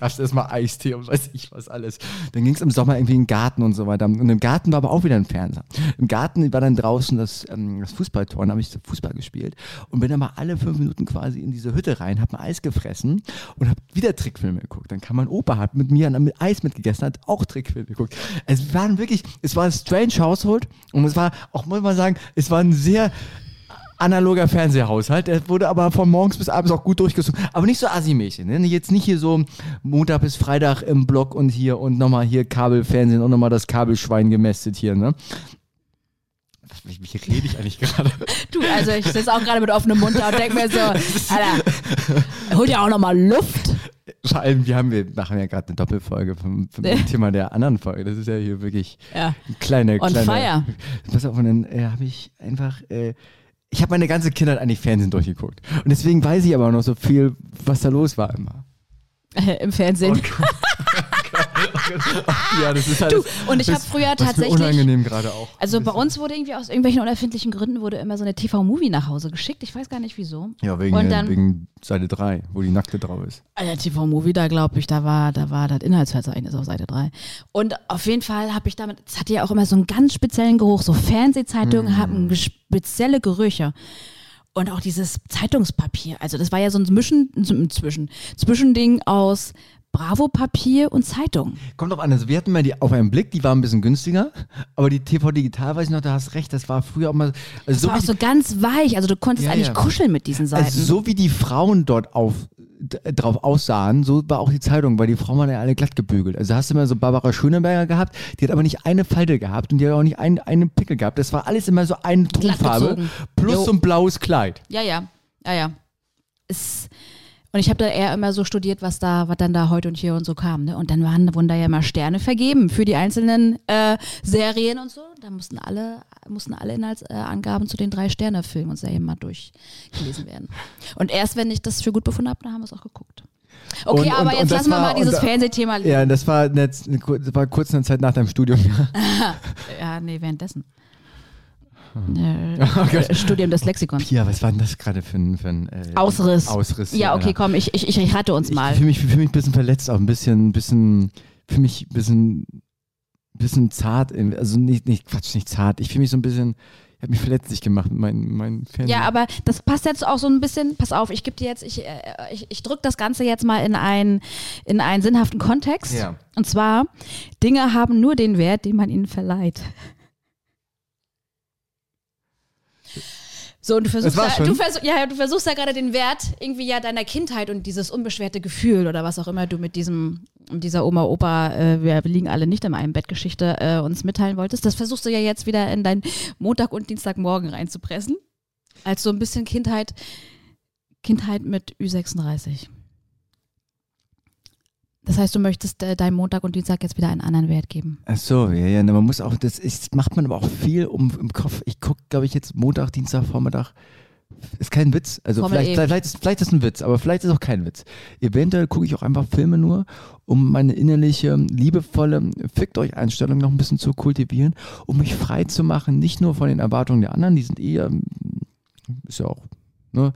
gab's erstmal Eistee und weiß ich was alles. Dann ging es im Sommer irgendwie in den Garten und so weiter. Und im Garten war aber auch wieder ein Fernseher. Im Garten war dann draußen das, ähm, das Fußballtor, da habe ich Fußball gespielt und bin dann mal alle fünf Minuten quasi in diese Hütte rein, habe ein Eis gefressen und habe wieder Trickfilme geguckt. Dann kam mein Opa, hat mit mir mit Eis mitgegessen, hat auch Trickfilme geguckt. Es waren wirklich, es war ein strange Household und es war, auch muss man sagen, es war ein sehr analoger Fernsehhaushalt. Der wurde aber von morgens bis abends auch gut durchgezogen. Aber nicht so assi-mäßig. Ne? Jetzt nicht hier so Montag bis Freitag im Block und hier und nochmal hier Kabelfernsehen und nochmal das Kabelschwein gemästet hier. Ne? Wie, wie rede ich eigentlich gerade? Du, also ich sitze auch gerade mit offenem Mund da und denke mir so, Alter, hol dir auch nochmal Luft. Vor allem, wir haben, wir machen ja gerade eine Doppelfolge vom, vom Thema der anderen Folge. Das ist ja hier wirklich Ja. eine kleine, On kleine. fire. Pass auf, und dann äh, habe ich einfach, äh, ich habe meine ganze Kindheit eigentlich Fernsehen durchgeguckt. Und deswegen weiß ich aber auch noch so viel, was da los war immer. Im Fernsehen. Ja, das ist halt. Du, und ich habe früher tatsächlich. unangenehm gerade auch. Also bei uns wurde irgendwie aus irgendwelchen unerfindlichen Gründen wurde immer so eine TV-Movie nach Hause geschickt. Ich weiß gar nicht wieso. Ja, wegen, und dann- wegen Seite 3, wo die Nackte drauf ist. Alter, TV-Movie, da glaube ich, da war, da war das Inhaltsverzeichnis auf Seite 3. Und auf jeden Fall habe ich damit, es hatte ja auch immer so einen ganz speziellen Geruch. So Fernsehzeitungen haben ges- spezielle Gerüche. Und auch dieses Zeitungspapier. Also das war ja so ein Mischen, ein Zwischen, Zwischending aus Bravo-Papier und Zeitung. Kommt drauf an, also wir hatten mal die auf einen Blick, die war ein bisschen günstiger, aber die TV Digital, weiß ich noch, da hast recht, das war früher auch mal. Also Das so, war auch so ganz weich. Also du konntest Ja, eigentlich ja. kuscheln mit diesen Seiten. also so wie die Frauen dort auf, drauf aussahen, so war auch die Zeitung, weil die Frauen waren ja alle glatt gebügelt. Also hast du immer so Barbara Schöneberger gehabt, die hat aber nicht eine Falte gehabt und die hat auch nicht einen, einen Pickel gehabt. Das war alles immer so eine Tonfarbe plus Jo. so ein blaues Kleid. Ja, ja, ja, ja. Es, und ich habe da eher immer so studiert, was da, was dann da heute und hier und so kam. Ne? Und dann waren, wurden da ja immer Sterne vergeben für die einzelnen äh, Serien und so. Da mussten alle, mussten alle Inhaltsangaben zu den drei Sterne-Filmen und Serien mal durchgelesen werden. Und erst wenn ich das für gut befunden habe, dann haben wir es auch geguckt. Okay, Und- aber und- jetzt und lassen wir mal dieses Fernsehthema liegen. Ja, das war, eine das war kurz in der Zeit nach deinem Studium. Ja, nee, währenddessen. Hm. Äh, Studium des Lexikons. Pia, was war denn das gerade für ein, für ein äh, Ausriss. Ausriss? Ja, okay, komm, ich, ich, ich rate uns mal. Ich fühle mich, fühl mich ein bisschen verletzt, auch ein bisschen, bisschen, für mich ein bisschen, bisschen zart. Also nicht, nicht, Quatsch, nicht zart. Ich fühle mich so ein bisschen, ich habe mich verletzlich gemacht mit mein Fernsehen. Ja, aber das passt jetzt auch so ein bisschen, pass auf, ich gebe dir jetzt, ich, äh, ich, ich drücke das Ganze jetzt mal in einen, in einen sinnhaften Kontext. Ja. Und zwar, Dinge haben nur den Wert, den man ihnen verleiht. So, und du versuchst, ja, du, versuch, ja, du versuchst ja gerade den Wert irgendwie ja deiner Kindheit und dieses unbeschwerte Gefühl oder was auch immer du mit diesem, dieser Oma, Opa, äh, wir liegen alle nicht in einem Bettgeschichte äh, uns mitteilen wolltest. Das versuchst du ja jetzt wieder in dein Montag und Dienstagmorgen reinzupressen. Als so ein bisschen Kindheit, Kindheit mit Ü36. Das heißt, du möchtest äh, deinem Montag und Dienstag jetzt wieder einen anderen Wert geben. Ach so, ja, ja, man muss auch, das ist, macht man aber auch viel um im Kopf. Ich gucke, glaube ich, jetzt Montag, Dienstag, Vormittag. Ist kein Witz. Also Formel vielleicht, vielleicht, ist, vielleicht ist ein Witz, aber vielleicht ist auch kein Witz. Eventuell gucke ich auch einfach Filme nur, um meine innerliche, liebevolle Fickt euch Einstellung noch ein bisschen zu kultivieren, um mich frei zu machen, nicht nur von den Erwartungen der anderen, die sind eher, ist ja auch, ne,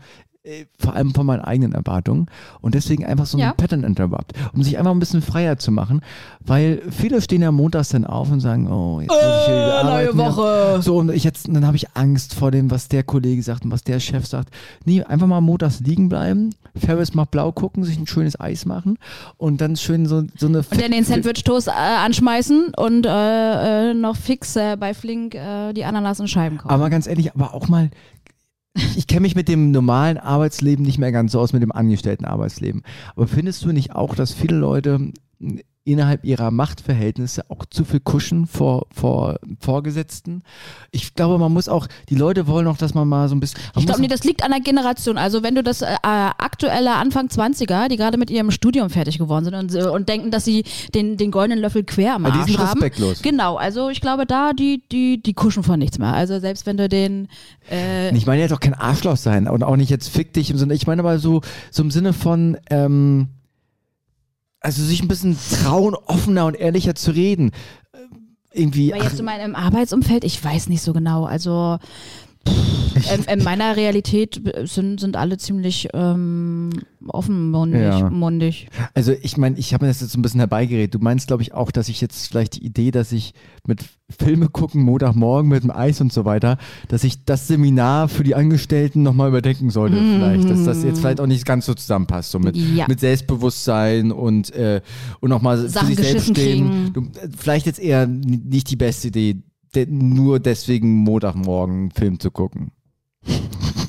vor allem von meinen eigenen Erwartungen und deswegen einfach so ein Ja. Pattern Interrupt, um sich einfach ein bisschen freier zu machen, weil viele stehen ja montags dann auf und sagen, oh, jetzt muss ich hier wieder arbeiten. Ja. So, und ich jetzt, dann habe ich Angst vor dem, was der Kollege sagt und was der Chef sagt. Nee, einfach mal montags liegen bleiben, Ferris mal blau gucken, sich ein schönes Eis machen und dann schön so, so eine Und dann den Sandwich-Toast äh, anschmeißen und äh, äh, noch fix äh, bei Flink äh, die Ananas in Scheiben kaufen. Aber ganz ehrlich, aber auch mal, ich, kenne mich mit dem normalen Arbeitsleben nicht mehr ganz so aus, mit dem angestellten Arbeitsleben. Aber findest du nicht auch, dass viele Leute innerhalb ihrer Machtverhältnisse auch zu viel kuschen vor, vor Vorgesetzten? Ich glaube, man muss auch, die Leute wollen auch, dass man mal so ein bisschen. Ich glaube, nee, das liegt an der Generation. Also wenn du das äh, aktuelle Anfang 20er, die gerade mit ihrem Studium fertig geworden sind und, äh, und denken, dass sie den, den goldenen Löffel quer am Ja, die Arsch sind haben. respektlos. Genau, also ich glaube da, die, die, die kuschen vor nichts mehr. Also selbst wenn du den äh, Ich meine ja doch kein Arschloch sein und auch nicht jetzt fick dich im Sinne, ich meine aber so, so im Sinne von, ähm, also sich ein bisschen trauen, offener und ehrlicher zu reden. Äh, Irgendwie, Aber ach, jetzt in meinem Arbeitsumfeld, ich weiß nicht so genau. Also pff, in, in meiner Realität sind, sind alle ziemlich ähm, offenmundig. Ja. mundig. also ich meine, ich habe mir das jetzt so ein bisschen herbeigeredet. Du meinst, glaube ich, auch, dass ich jetzt vielleicht die Idee, dass ich mit Filme gucken, Montagmorgen mit dem Eis und so weiter, dass ich das Seminar für die Angestellten nochmal überdenken sollte vielleicht. Dass das jetzt vielleicht auch nicht ganz so zusammenpasst, so mit, Ja. mit Selbstbewusstsein und, äh, und nochmal für sich selbst stehen. Du, äh, vielleicht jetzt eher nicht die beste Idee, de, nur deswegen Montagmorgen einen Film zu gucken.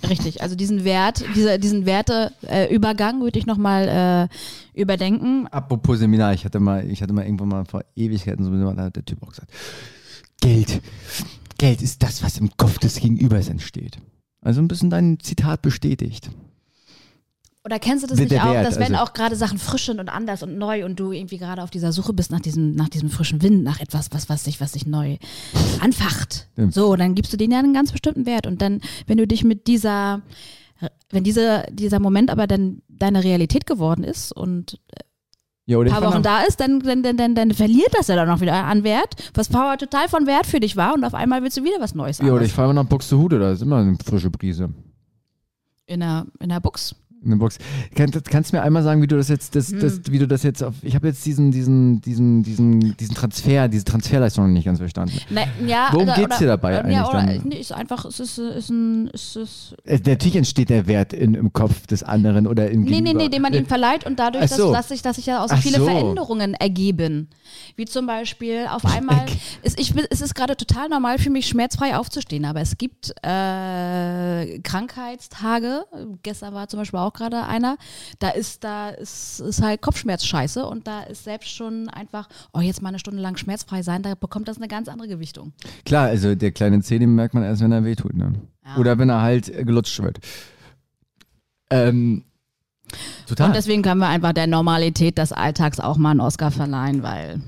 Richtig, also diesen Wert, diese, diesen Werteübergang würde ich nochmal äh, überdenken. Apropos Seminar, ich hatte mal, ich hatte mal irgendwann mal vor Ewigkeiten so da hat der Typ auch gesagt, Geld, Geld ist das, was im Kopf des Gegenübers entsteht. Also ein bisschen dein Zitat bestätigt. Oder kennst du das nicht auch, dass wenn also- auch gerade Sachen frisch sind und anders und neu und du irgendwie gerade auf dieser Suche bist nach diesem, nach diesem frischen Wind, nach etwas, was, was sich, was sich neu anfacht. So, dann gibst du denen ja einen ganz bestimmten Wert. Und dann, wenn du dich mit dieser, wenn diese, dieser Moment aber dann deine Realität geworden ist und Ja, oder ein paar Wochen da ist, dann, dann, dann, dann, dann verliert das ja dann auch wieder an Wert, was vorher total von Wert für dich war und auf einmal willst du wieder was Neues Ja, oder ich fahre mal nach Buxtehude, da ist immer eine frische Brise. in der, in der Box. In der Box. Kann, kannst du mir einmal sagen, wie du das jetzt, das, Hm. das, wie du das jetzt auf, ich habe jetzt diesen, diesen, diesen, diesen, diesen Transfer, diese Transferleistung noch nicht ganz verstanden. Ne, ja, Worum oder, geht's oder, dir dabei ja, eigentlich oder, dann? Nee, ist einfach, es ist, ist ein, ist, ist, Äh, Natürlich entsteht der Wert in, im Kopf des anderen oder im Nee, nee, Gegenüber. nee, den man ihm verleiht und dadurch, so. dass, dass, sich, dass sich ja auch so Ach viele so. Veränderungen ergeben. Wie zum Beispiel auf einmal, ist, ich, es ist gerade total normal für mich, schmerzfrei aufzustehen, aber es gibt äh, Krankheitstage, gestern war zum Beispiel auch gerade einer, da ist, da ist, ist halt Kopfschmerz scheiße und da ist selbst schon einfach, oh, jetzt mal eine Stunde lang schmerzfrei sein, da bekommt das eine ganz andere Gewichtung. Klar, also der kleine Zeh, den merkt man erst, wenn er wehtut, ne? Ja. Oder wenn er halt äh, gelutscht wird. Ähm, total. Und deswegen können wir einfach der Normalität des Alltags auch mal einen Oscar verleihen, weil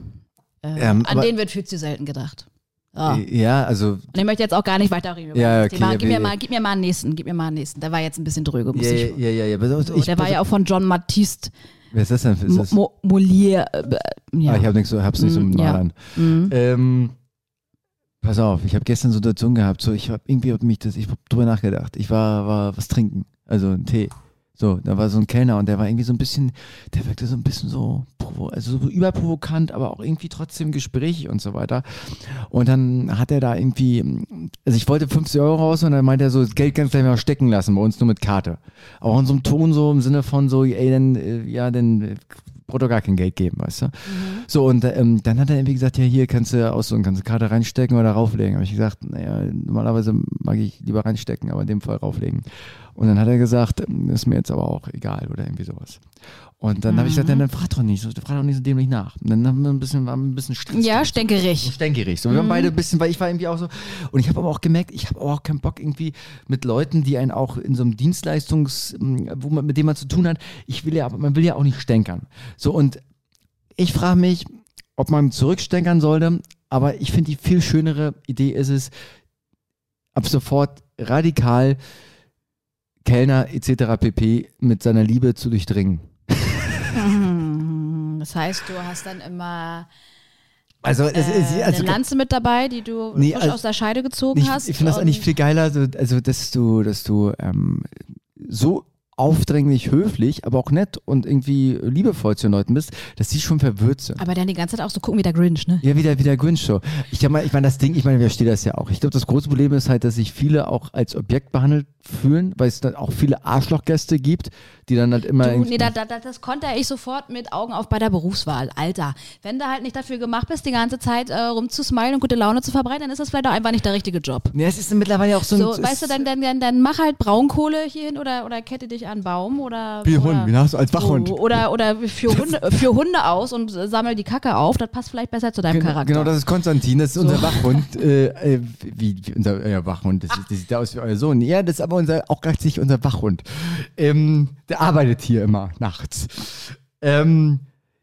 äh, Ähm, an den wird viel zu selten gedacht. So. Äh, ja, also Und ich möchte jetzt auch gar nicht weiter reden Ja, okay, ja, Gib mir, wir- mal, gib mir mal einen nächsten, gib mir mal einen nächsten. Der war jetzt ein bisschen dröge, muss ja, ich. ja, ja, ja. So, ich, der war ja auf- auch von John Baptiste Wer ist das denn? Ist das? Mo Mo Molière. Äh, ja. Ah, ich habe nichts so, hab's nicht so Mm, ja. Mhm. Ähm, pass auf, ich habe gestern so eine Situation gehabt, so ich habe irgendwie hab mich das, ich hab drüber nachgedacht. Ich war, war was trinken, also einen Tee. So, da war so ein Kellner und der war irgendwie so ein bisschen, der wirkte so ein bisschen so, also so überprovokant, aber auch irgendwie trotzdem gesprächig und so weiter. Und dann hat er da irgendwie, also ich wollte 50 Euro raus und dann meinte er so, das Geld kannst du gleich mal stecken lassen, bei uns nur mit Karte. Auch in so einem Ton so im Sinne von so, ey, dann, äh, ja, dann braucht gar kein Geld geben, weißt du? So, und ähm, dann hat er irgendwie gesagt, ja, hier kannst du aus so kannst du Karte reinstecken oder rauflegen. Habe ich gesagt, naja, normalerweise mag ich lieber reinstecken, aber in dem Fall rauflegen. Und dann hat er gesagt, ist mir jetzt aber auch egal oder irgendwie sowas. Und dann habe ich gesagt, Mhm. dann, dann frag doch nicht, so, frag doch nicht so dämlich nach. Und dann haben wir ein bisschen, waren wir ein bisschen Stress. Ja, so stänkerig. stänkerig. So, wir waren beide ein bisschen, weil ich war irgendwie auch so. Und ich habe aber auch gemerkt, ich habe auch keinen Bock irgendwie mit Leuten, die einen auch in so einem Dienstleistungs, m, wo man, mit dem man zu tun hat. Ich will ja, aber man will ja auch nicht stänkern. So, und ich frage mich, ob man zurückstänkern sollte. Aber ich finde, die viel schönere Idee ist es, ab sofort radikal Kellner etc. pp. mit seiner Liebe zu durchdringen. Mhm. Das heißt, du hast dann immer Also, es ist, äh, also eine Lanze mit dabei, die du Nee, frisch also- aus der Scheide gezogen Ich, hast. ich finde das eigentlich viel geiler, so, also dass du, dass du ähm, so aufdringlich höflich, aber auch nett und irgendwie liebevoll zu den Leuten bist, dass die schon verwirrt sind. Aber dann die ganze Zeit auch so gucken wie der Grinch, ne? Ja, wieder, wieder Grinch so. Ich mal, ich meine, das Ding, ich meine, wer steht das ja auch. Ich glaube, das große Problem ist halt, dass sich viele auch als Objekt behandelt fühlen, weil es dann auch viele Arschlochgäste gibt, die dann halt immer. Du, irgendwie- nee, da, da, da, das konnte ich sofort mit Augen auf bei der Berufswahl. Alter, wenn du halt nicht dafür gemacht bist, die ganze Zeit äh, rumzusmilen und gute Laune zu verbreiten, dann ist das vielleicht auch einfach nicht der richtige Job. ja, es ist mittlerweile auch so ein. So, weißt du, dann, dann, dann, dann mach halt Braunkohle hier hin oder, oder kette dich an einen Baum oder. Wie oder, Hund, wie hast du als Wachhund. So, oder, oder für, Hunde, für Hunde aus und sammel die Kacke auf. Das passt vielleicht besser zu deinem Genau, Charakter. genau, das ist Konstantin, das ist unser Wachhund. Äh, äh, wie, wie unser ja, Wachhund, das, ist- das sieht aus wie euer Sohn. Ja, das ist aber unser, auch gleichzeitig unser Wachhund. Ähm, der arbeitet hier immer nachts. Ähm,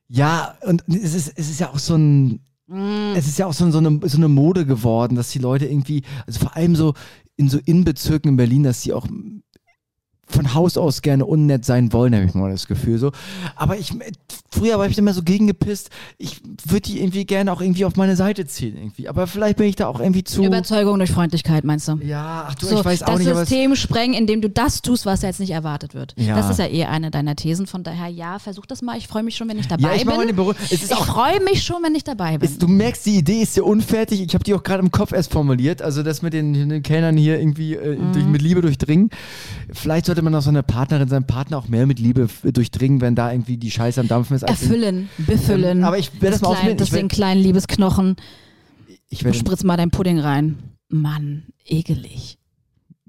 ja, und es ist, es ist ja auch so ein, Mm. es ist ja auch so, so, eine, so eine Mode geworden, dass die Leute irgendwie, also vor allem so in so Innenbezirken in Berlin, dass die auch von Haus aus gerne unnett sein wollen, habe ich mal das Gefühl so. Aber ich, früher war ich immer so gegengepisst, ich würde die irgendwie gerne auch irgendwie auf meine Seite ziehen irgendwie. Aber vielleicht bin ich da auch irgendwie zu. Überzeugung durch Freundlichkeit, meinst du? ja, ach du, So, ich weiß auch das nicht, es, System sprengen, indem du das tust, was jetzt nicht erwartet wird. Ja. Das ist ja eh eine deiner Thesen. Von daher, ja, versuch das mal. Ich freue mich schon, wenn ich dabei ja, ich bin. ist Ich freue mich schon, wenn ich dabei bin. Es, du merkst, die Idee ist ja unfertig. Ich habe die auch gerade im Kopf erst formuliert. Also das mit den, den Kellnern hier irgendwie äh, Mhm. durch, mit Liebe durchdringen. Vielleicht sollte man auch so eine Partnerin, seinen Partner auch mehr mit Liebe durchdringen, wenn da irgendwie die Scheiße am Dampfen ist. als in- Erfüllen, befüllen. Ähm, aber ich werde das mal klein. Das sind kleinen Liebesknochen. Ich werde, Spritz mal deinen Pudding rein. Mann, ekelig.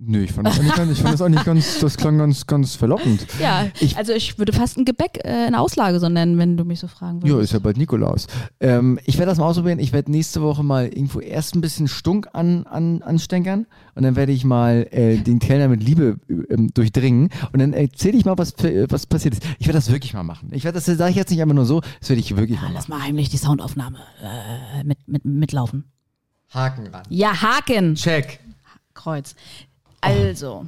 Nö, ich fand das auch nicht ganz, ich fand das nicht ganz, das klang ganz, ganz verlockend. Ja, Ich- also ich würde fast ein Gebäck äh, in Auslage so nennen, wenn du mich so fragen Ja, würdest. ist ja bald Nikolaus. Ähm, ich werde das mal ausprobieren. Ich werde nächste Woche mal irgendwo erst ein bisschen Stunk an, an, anstänkern und dann werde ich mal äh, den Kellner mit Liebe ähm, durchdringen und dann erzähle ich mal, was, für- was passiert ist. Ich werde das wirklich mal machen. Ich werde das, sage ich jetzt nicht einfach nur so, das werde ich wirklich mal Lass machen. mal heimlich die Soundaufnahme äh, mit, mit, mitlaufen. Haken ran. Ja, Haken. Check. Kreuz. Also,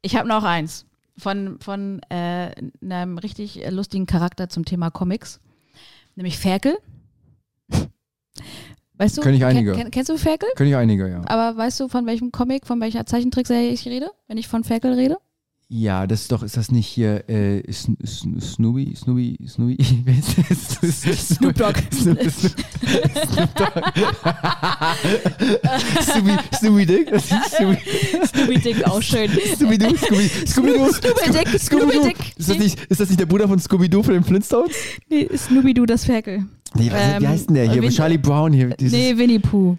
ich habe noch eins von, von äh, einem richtig lustigen Charakter zum Thema Comics, nämlich Ferkel. Weißt du? Kenn ich einige. Kenn, kennst du Ferkel? Können ich einige, ja. Aber weißt du, von welchem Comic, von welcher Zeichentrickserie ich rede, wenn ich von Ferkel rede? Ja, das ist doch, ist das nicht hier äh, Snoopy, Snoopy, Snoopy, wer ist das? Snoop Dogg. Snoop, Snoop, Dogg. Snoopy, Snoopy Dick, Snoopy, Dick, auch schön. Scooby Doo, Scooby, Scooby Doo, Scooby Dick, Scooby. Dick. Ist das nicht, ist das nicht der Bruder von Scooby Doo von den Flintstones? Nee, Scooby Doo, das Ferkel. Nee, was, Ähm, wie heißt denn der hier? Charlie Brown hier. Dieses, Nee, Winnie Pooh.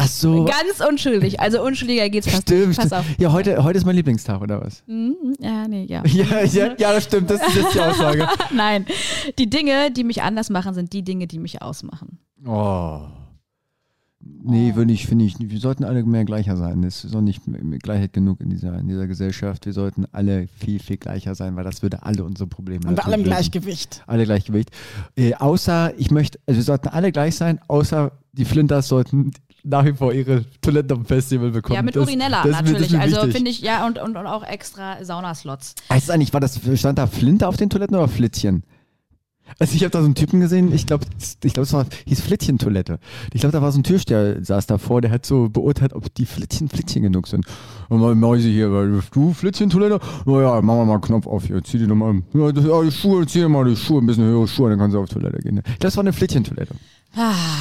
Ach so. Ganz unschuldig. Also unschuldiger geht's fast Stimmt, nicht. Pass stimmt. auf. Ja, heute, heute ist mein Lieblingstag, oder was? Mhm, Ja, nee, ja. Ja, ja, ja, das stimmt, das ist jetzt die Aussage. Nein, die Dinge, die mich anders machen, sind die Dinge, die mich ausmachen. Oh. Nee, würde ich, finde ich, wir sollten alle mehr gleicher sein. Es ist auch nicht Gleichheit genug in dieser, in dieser Gesellschaft. Wir sollten alle viel, viel gleicher sein, weil das würde alle unsere Probleme Und allem lösen. Gleichgewicht. Alle Gleichgewicht. Äh, außer, ich möchte, also wir sollten alle gleich sein, außer die Flinters sollten nach wie vor ihre Toiletten am Festival bekommen. ja, mit Das- Urinella das natürlich. mir also finde ich, ja, und, und, und auch extra Saunaslots. Heißt es eigentlich, war das, stand da Flinte auf den Toiletten oder Flittchen? Also ich habe da so einen Typen gesehen, ich glaube, ich glaube, es war, hieß Flittchen-Toilette. Ich glaube, da war so ein Türsteher, saß davor, der hat so beurteilt, ob die Flittchen Flittchen genug sind. Und mal Mäuse hier, weil du Flittchen-Toilette? Na ja, machen wir mal einen Knopf auf hier, zieh die nochmal, ja, das, ja, die Schuhe, zieh dir mal die Schuhe, ein bisschen höhere Schuhe, dann kannst du auf Toilette gehen. Ich glaube, das war eine Flittchen-Toilette.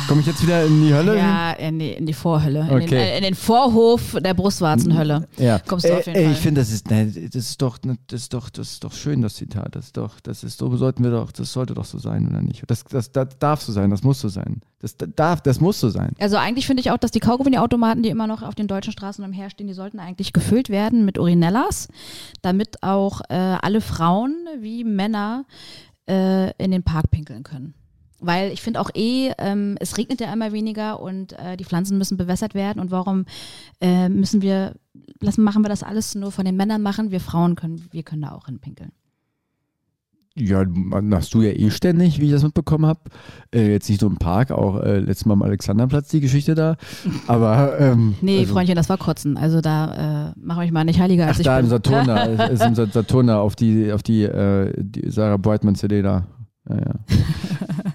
Komme ich jetzt wieder in die Hölle? Ja, in die, in die Vorhölle. In, den, Okay. äh, in den Vorhof der Brustwarzenhölle. Ja. Kommst du Ey, auf jeden ey, Fall. Ich finde, das ist, ne, das ist doch, ne, das ist doch, das ist doch schön, das Zitat. Das ist doch, das ist so, sollten wir doch, das sollte doch so sein, oder nicht? Das, das, das darf so sein, das muss so sein. Das darf, das muss so sein. Also eigentlich finde ich auch, dass die Kaugummi-Automaten, die immer noch auf den deutschen Straßen umherstehen, die sollten eigentlich gefüllt werden mit Urinellas, damit auch äh, alle Frauen wie Männer äh, in den Park pinkeln können. Weil ich finde auch eh, ähm, es regnet ja immer weniger und äh, die Pflanzen müssen bewässert werden. Und warum äh, müssen wir, lassen, machen wir das alles nur von den Männern machen? Wir Frauen können, wir können da auch hinpinkeln. Ja, machst du ja eh ständig, wie ich das mitbekommen habe. Äh, jetzt nicht nur im Park, auch äh, letztes Mal am Alexanderplatz die Geschichte da. Aber ähm, Nee, also, Freundchen, das war Kotzen. Also da äh, mache ich mal nicht heiliger als Ach, ich da bin. im Saturna, ist im Saturna auf die, auf die, äh, die Sarah Brightman CD da. Ja, ja.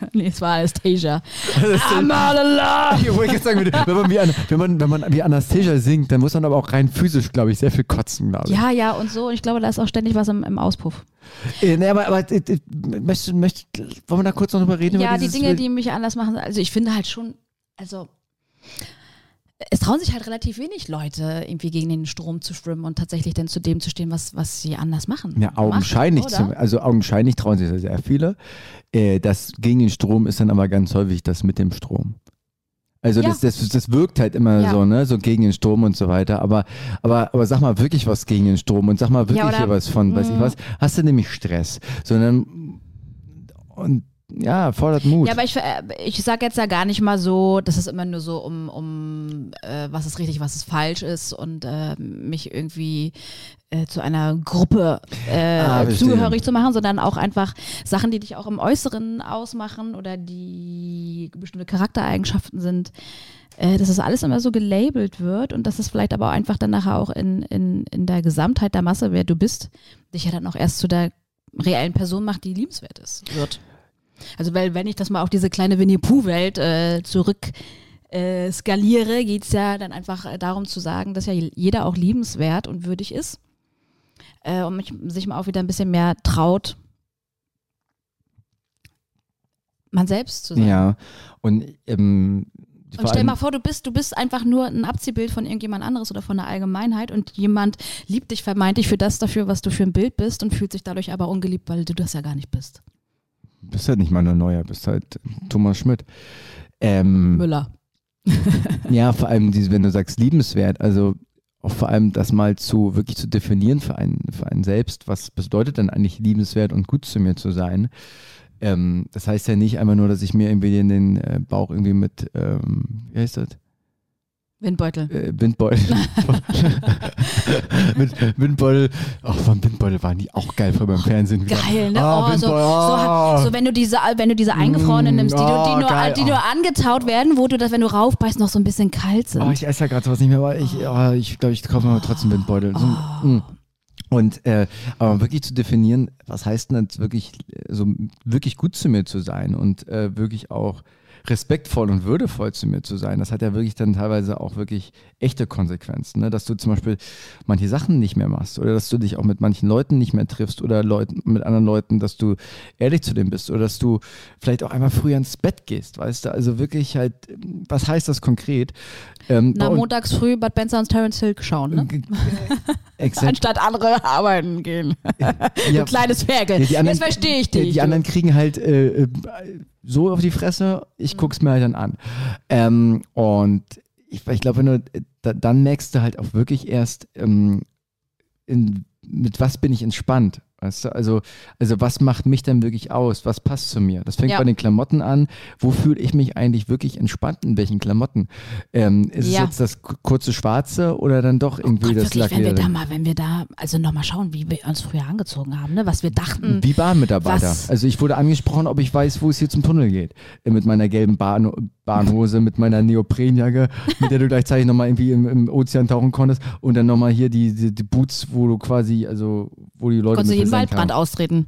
nee, es war Anastasia. I'm not alone. Ich wollte jetzt sagen, wenn man, wie, An- wenn, man, wenn man wie Anastasia singt, dann muss man aber auch rein physisch, glaube ich, sehr viel kotzen, glaube ich. Ja, ja, und so. Und ich glaube, da ist auch ständig was im, im Auspuff. Äh, nee, aber, aber äh, äh, möchte, möchte, wollen wir da kurz noch drüber reden? ja, über die Dinge, Bild? die mich anders machen. Also ich finde halt schon, also es trauen sich halt relativ wenig Leute, irgendwie gegen den Strom zu schwimmen und tatsächlich dann zu dem zu stehen, was, was sie anders machen. Ja, augenscheinlich, Machen, zum, also augenscheinlich trauen sich sehr viele. Äh, das gegen den Strom ist dann aber ganz häufig das mit dem Strom. Also Ja. das, das, das wirkt halt immer Ja. so, ne, so gegen den Strom und so weiter. Aber, aber, aber sag mal wirklich was gegen den Strom und sag mal wirklich Ja, oder- hier was von, weiß ich Mhm. was. Hast du nämlich Stress, sondern und ja, fordert Mut. Ja, aber ich, äh, ich sage jetzt ja gar nicht mal so, dass es immer nur so um, um äh, was ist richtig, was ist falsch ist und äh, mich irgendwie äh, zu einer Gruppe äh, Ah, zugehörig zu machen, sondern auch einfach Sachen, die dich auch im Äußeren ausmachen oder die bestimmte Charaktereigenschaften sind. Äh, dass das alles immer so gelabelt wird und dass es vielleicht aber auch einfach dann nachher auch in, in, in der Gesamtheit der Masse, wer du bist, dich ja dann auch erst zu der reellen Person macht, die liebenswert ist, wird. Also weil wenn ich das mal auf diese kleine Winnie-Pooh-Welt äh, zurück äh, skaliere, geht es ja dann einfach äh, darum zu sagen, dass ja jeder auch liebenswert und würdig ist äh, und mich, sich mal auch wieder ein bisschen mehr traut, man selbst zu sein. Ja, und ähm, Und stell mal vor, du bist, du bist einfach nur ein Abziehbild von irgendjemand anderes oder von der Allgemeinheit und jemand liebt dich vermeintlich für das dafür, was du für ein Bild bist und fühlt sich dadurch aber ungeliebt, weil du das ja gar nicht bist. Bist halt nicht mal nur Neuer, bist halt Thomas Schmidt. Ähm, Müller. Ja, vor allem, diese, wenn du sagst liebenswert, also auch vor allem das mal zu wirklich zu definieren für einen, für einen selbst, was bedeutet denn eigentlich liebenswert und gut zu mir zu sein? Ähm, das heißt ja nicht einfach nur, dass ich mir irgendwie in den äh, Bauch irgendwie mit, ähm, wie heißt das? Windbeutel. Äh, Windbeutel. mit Windbeutel. Ach, von Windbeutel waren die auch geil früher beim Fernsehen. Geil, ne? Ah, oh, so, Windbeutel, so, ah. so wenn du diese, wenn du diese eingefrorenen Mm, nimmst, die, oh, die, nur, geil, die nur oh. angetaut werden, wo du das, wenn du raufbeißt, noch so ein bisschen kalt sind. Oh, ich esse ja gerade sowas nicht mehr, aber ich, oh, ich glaube, ich kaufe mir trotzdem Windbeutel. So, mm. Und äh, aber wirklich zu definieren, was heißt denn jetzt wirklich, so wirklich gut zu mir zu sein und äh, wirklich auch respektvoll und würdevoll zu mir zu sein, das hat ja wirklich dann teilweise auch wirklich echte Konsequenzen, ne? dass du zum Beispiel manche Sachen nicht mehr machst oder dass du dich auch mit manchen Leuten nicht mehr triffst oder Leuten, mit anderen Leuten, dass du ehrlich zu denen bist oder dass du vielleicht auch einmal früher ins Bett gehst, weißt du, also wirklich halt, was heißt das konkret? Ähm, Na, montags früh Bud Benzer und Terence Hill schauen, ne? Exakt. Anstatt andere arbeiten gehen. Ja, Du kleines Ferkel. Ja, anderen- Jetzt verstehe ich dich. die anderen kriegen halt äh, äh, so auf die Fresse, ich guck's mir halt dann an. Ähm, und ich, ich glaube, wenn du, da, dann merkst du halt auch wirklich erst, ähm, in, mit was bin ich entspannt. Weißt du? also, also was macht mich dann wirklich aus? Was passt zu mir? Das fängt Ja. bei den Klamotten an. Wo fühle ich mich eigentlich wirklich entspannt? In welchen Klamotten? Ähm, ist Ja. es jetzt das ku- kurze Schwarze oder dann doch irgendwie Gott, das wirklich, wenn wir da mal, wenn wir da, also nochmal schauen, wie wir uns früher angezogen haben, ne? was wir dachten. Wie Bahnmitarbeiter. Also ich wurde angesprochen, ob ich weiß, wo es hier zum Tunnel geht. Äh, Mit meiner gelben Bahn Bahnhose, mit meiner Neoprenjacke, mit der du gleichzeitig nochmal irgendwie im, im Ozean tauchen konntest und dann nochmal hier die, die, die Boots, wo du quasi, also wo die Leute konntest mit versenkt Waldbrand haben. austreten.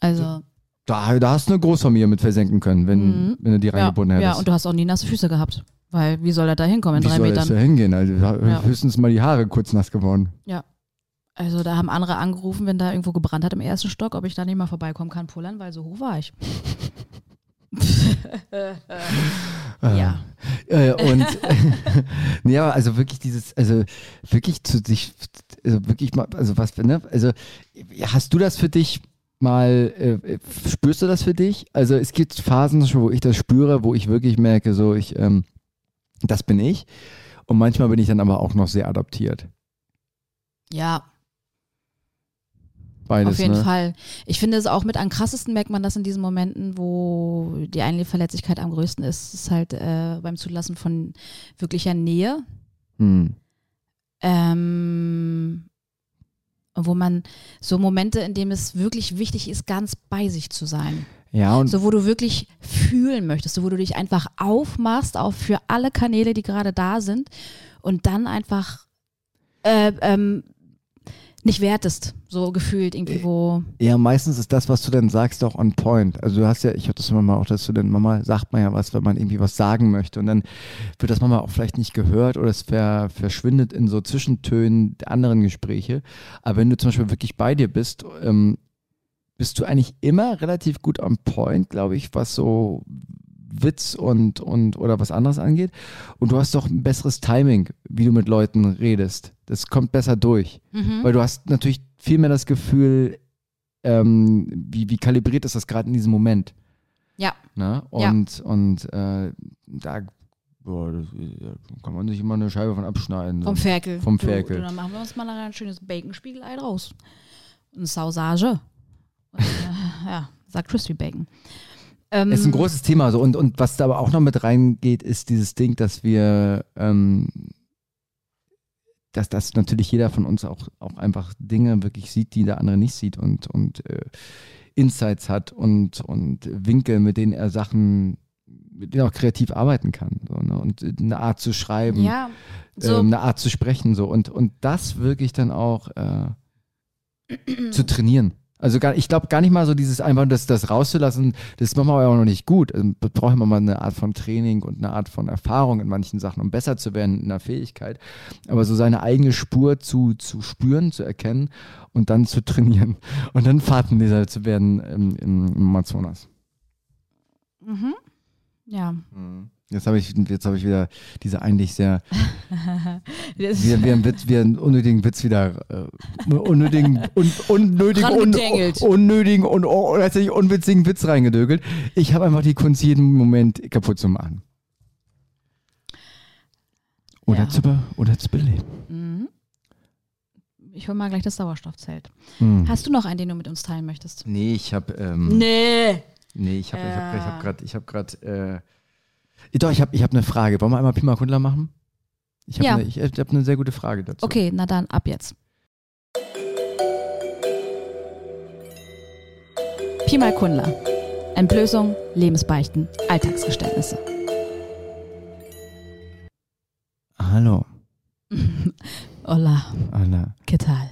Also, Da, da hast du eine Großfamilie mit versenken können, wenn, Mhm. wenn du die ja, reingebunden ja, hättest. und du hast auch nie nasse Füße gehabt. Weil, wie soll er da hinkommen in Wie drei soll Metern? da hingehen? Also Ja. höchstens mal die Haare kurz nass geworden. Also, da haben andere angerufen, wenn da irgendwo gebrannt hat im ersten Stock, ob ich da nicht mal vorbeikommen kann, pullern, weil so hoch war ich. ja. Äh, und ja, also wirklich dieses, also wirklich zu sich, also wirklich mal, also was, ne, also hast du das für dich mal, äh, spürst du das für dich? Also es gibt Phasen, wo ich das spüre, wo ich wirklich merke, so ich, ähm, das bin ich. Und manchmal bin ich dann aber auch noch sehr adaptiert. Ja, Beides, auf jeden ne? Fall. Ich finde es auch mit am krassesten merkt man das in diesen Momenten, wo die eigene Verletzlichkeit am größten ist, ist halt äh, beim Zulassen von wirklicher Nähe. Hm. Ähm, wo man so Momente, in denen es wirklich wichtig ist, ganz bei sich zu sein. Ja, und So, wo du wirklich fühlen möchtest, so, wo du dich einfach aufmachst, auch für alle Kanäle, die gerade da sind und dann einfach äh, ähm, nicht wertest, so gefühlt irgendwie, wo. Ja, meistens ist das, was du dann sagst, auch on point. Also du hast ja, ich hatte das immer mal auch, dass du dann, Mama sagt man ja was, wenn man irgendwie was sagen möchte und dann wird das manchmal auch vielleicht nicht gehört oder es ver, verschwindet in so Zwischentönen der anderen Gespräche. Aber wenn du zum Beispiel wirklich bei dir bist, ähm, bist du eigentlich immer relativ gut on point, glaube ich, was so Witz und, und oder was anderes angeht. Und du hast doch ein besseres Timing, wie du mit Leuten redest. Das kommt besser durch. Mhm. Weil du hast natürlich viel mehr das Gefühl, ähm, wie, wie kalibriert ist das gerade in diesem Moment. Ja. Ne? Ja. Und, und äh, da boah, das, kann man sich immer eine Scheibe von abschneiden. Vom. Ferkel. Vom Du, Ferkel. Du, dann machen wir uns mal ein schönes Bacon-Spiegelei draus. Eine Sausage. Und, äh, ja, sagt Crispy Bacon. Ähm, Es ist ein großes Thema. So. Und, und was da aber auch noch mit reingeht, ist dieses Ding, dass wir, ähm, dass das natürlich jeder von uns auch, auch einfach Dinge wirklich sieht, die der andere nicht sieht und, und äh, Insights hat und, und Winkel, mit denen er Sachen, mit denen er auch kreativ arbeiten kann. So, ne? Und eine Art zu schreiben, ja, so, ähm, eine Art zu sprechen. So. Und, und das wirklich dann auch äh, zu trainieren. Also gar, ich glaube gar nicht mal so dieses einfach das, das rauszulassen, das machen wir aber auch noch nicht gut. Also, braucht man mal eine Art von Training und eine Art von Erfahrung in manchen Sachen, um besser zu werden in der Fähigkeit. Aber so seine eigene Spur zu, zu spüren, zu erkennen und dann zu trainieren. Und dann Fahrtenleser zu werden im, im, im Amazonas. mhm. Ja. Jetzt habe ich, jetzt habe ich wieder diese eigentlich sehr wir, wir, einen Witz, wir einen unnötigen Witz wieder, äh, unnötigen, un, unnötigen, un, unnötigen und un, tatsächlich unwitzigen Witz reingedögelt. Ich habe einfach die Kunst, jeden Moment kaputt zu machen. Oder, Ja. zu, be, oder zu beleben. Mhm. Ich hole mal gleich das Sauerstoffzelt. Hm. Hast du noch einen, den du mit uns teilen möchtest? Nee, ich habe, ähm, Nee. Nee, ich habe, habe, ich Äh. habe gerade, ich habe gerade, äh, doch, ich habe, ich habe eine Frage. Wollen wir einmal Pima Kundler machen? Ich habe Ja. eine, ich, ich habe eine sehr gute Frage dazu. Okay, na dann ab jetzt. Pi mal Kundler. Entblößung, Lebensbeichten, Alltagsgeständnisse. Hallo, Hola, Anna. ¿qué tal?